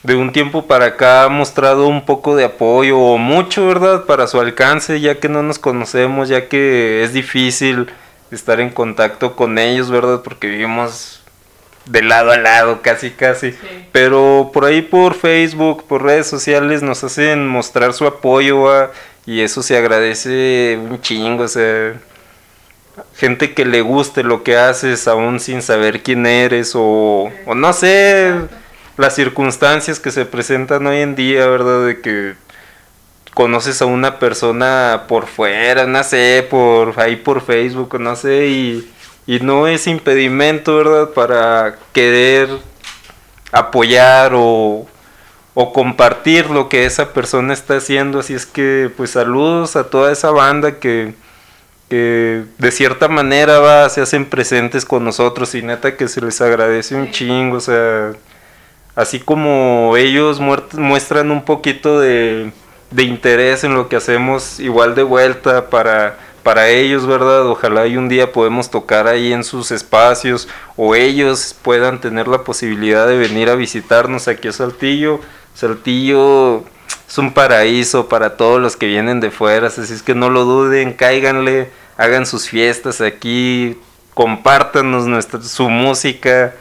de un tiempo para acá ha mostrado un poco de apoyo o mucho, ¿verdad? Para su alcance, ya que no nos conocemos, ya que es difícil estar en contacto con ellos, ¿verdad? Porque vivimos de lado a lado, casi, casi. Sí. Pero por ahí por Facebook, por redes sociales nos hacen mostrar su apoyo ¿va? y eso se agradece un chingo, o sea, gente que le guste lo que haces aún sin saber quién eres o, o no sé, las circunstancias que se presentan hoy en día, ¿verdad? De que conoces a una persona por fuera, no sé, por ahí por Facebook, no sé, y, y no es impedimento, ¿verdad? Para querer apoyar o, o compartir lo que esa persona está haciendo. Así es que, pues saludos a toda esa banda que, que de cierta manera va, se hacen presentes con nosotros y neta que se les agradece un chingo, o sea, así como ellos muestran un poquito de, de interés en lo que hacemos, igual de vuelta para, para ellos, ¿verdad? Ojalá y un día podemos tocar ahí en sus espacios o ellos puedan tener la posibilidad de venir a visitarnos aquí a Saltillo. Saltillo es un paraíso para todos los que vienen de fuera, así es que no lo duden, cáiganle, hagan sus fiestas aquí, compártanos nuestra, su música.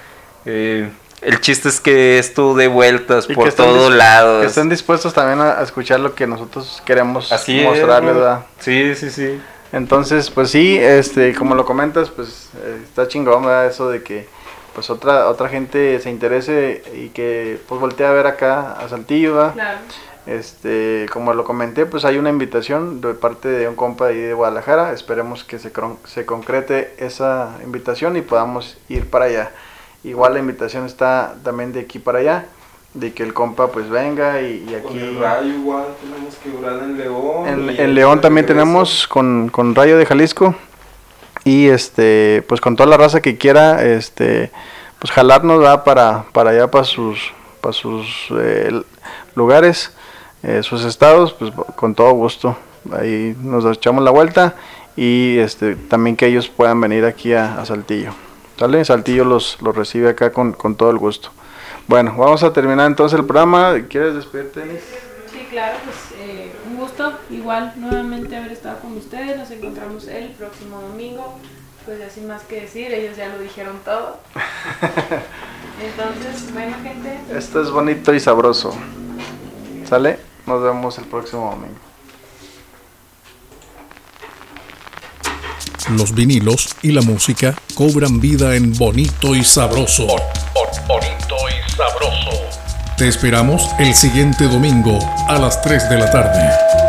eh, el chiste es que esto dé vueltas Y por todos lados. Que estén dispuestos también a, a escuchar lo que nosotros queremos Así. ¿verdad? Sí, sí, sí. Entonces, pues sí, este, como lo comentas, pues eh, está chingón, ¿verdad? Eso de que pues otra otra gente se interese y que pues voltee a ver acá a Saltillo, ¿verdad? Claro. Este, como lo comenté, pues hay una invitación de parte de un compa ahí de Guadalajara. Esperemos que se, se concrete esa invitación y podamos ir para allá. Igual la invitación está también de aquí para allá, de que el compa pues venga y, y aquí... igual tenemos que durar en León. En, en León también tenemos con, con Rayo de Jalisco y este pues con toda la raza que quiera este pues jalarnos va para para allá para sus para sus eh, lugares eh, sus estados pues con todo gusto ahí nos echamos la vuelta y este también que ellos puedan venir aquí a, a Saltillo ¿sale? Saltillo los, los recibe acá con, con todo el gusto bueno vamos a terminar entonces el programa ¿quieres despedirte Denis? Sí, claro, pues eh, un gusto igual nuevamente haber estado con ustedes. Nos encontramos el próximo domingo. Pues ya sin más que decir, ellos ya lo dijeron todo. Entonces, bueno gente, Esto es bonito y sabroso. ¿Sale? Nos vemos el próximo domingo. Los vinilos y la música cobran vida en Bonito y Sabroso. Bonito y Sabroso. Te esperamos el siguiente domingo a las 3 de la tarde.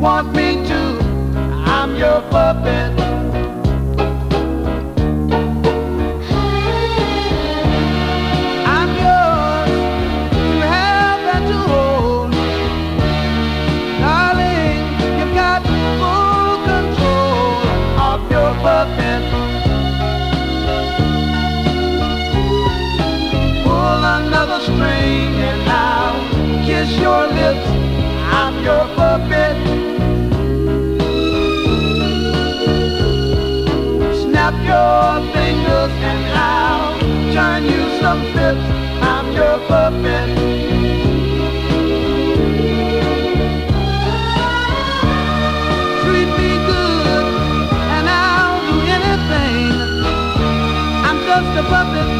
want me to, I'm your puppet. I'm yours, have to hold. Darling, you've got full control of your puppet. Pull another string and I'll kiss your lips. I'm your puppet. shine you some tips. I'm your puppet. Treat me good, and I'll do anything. I'm just a puppet.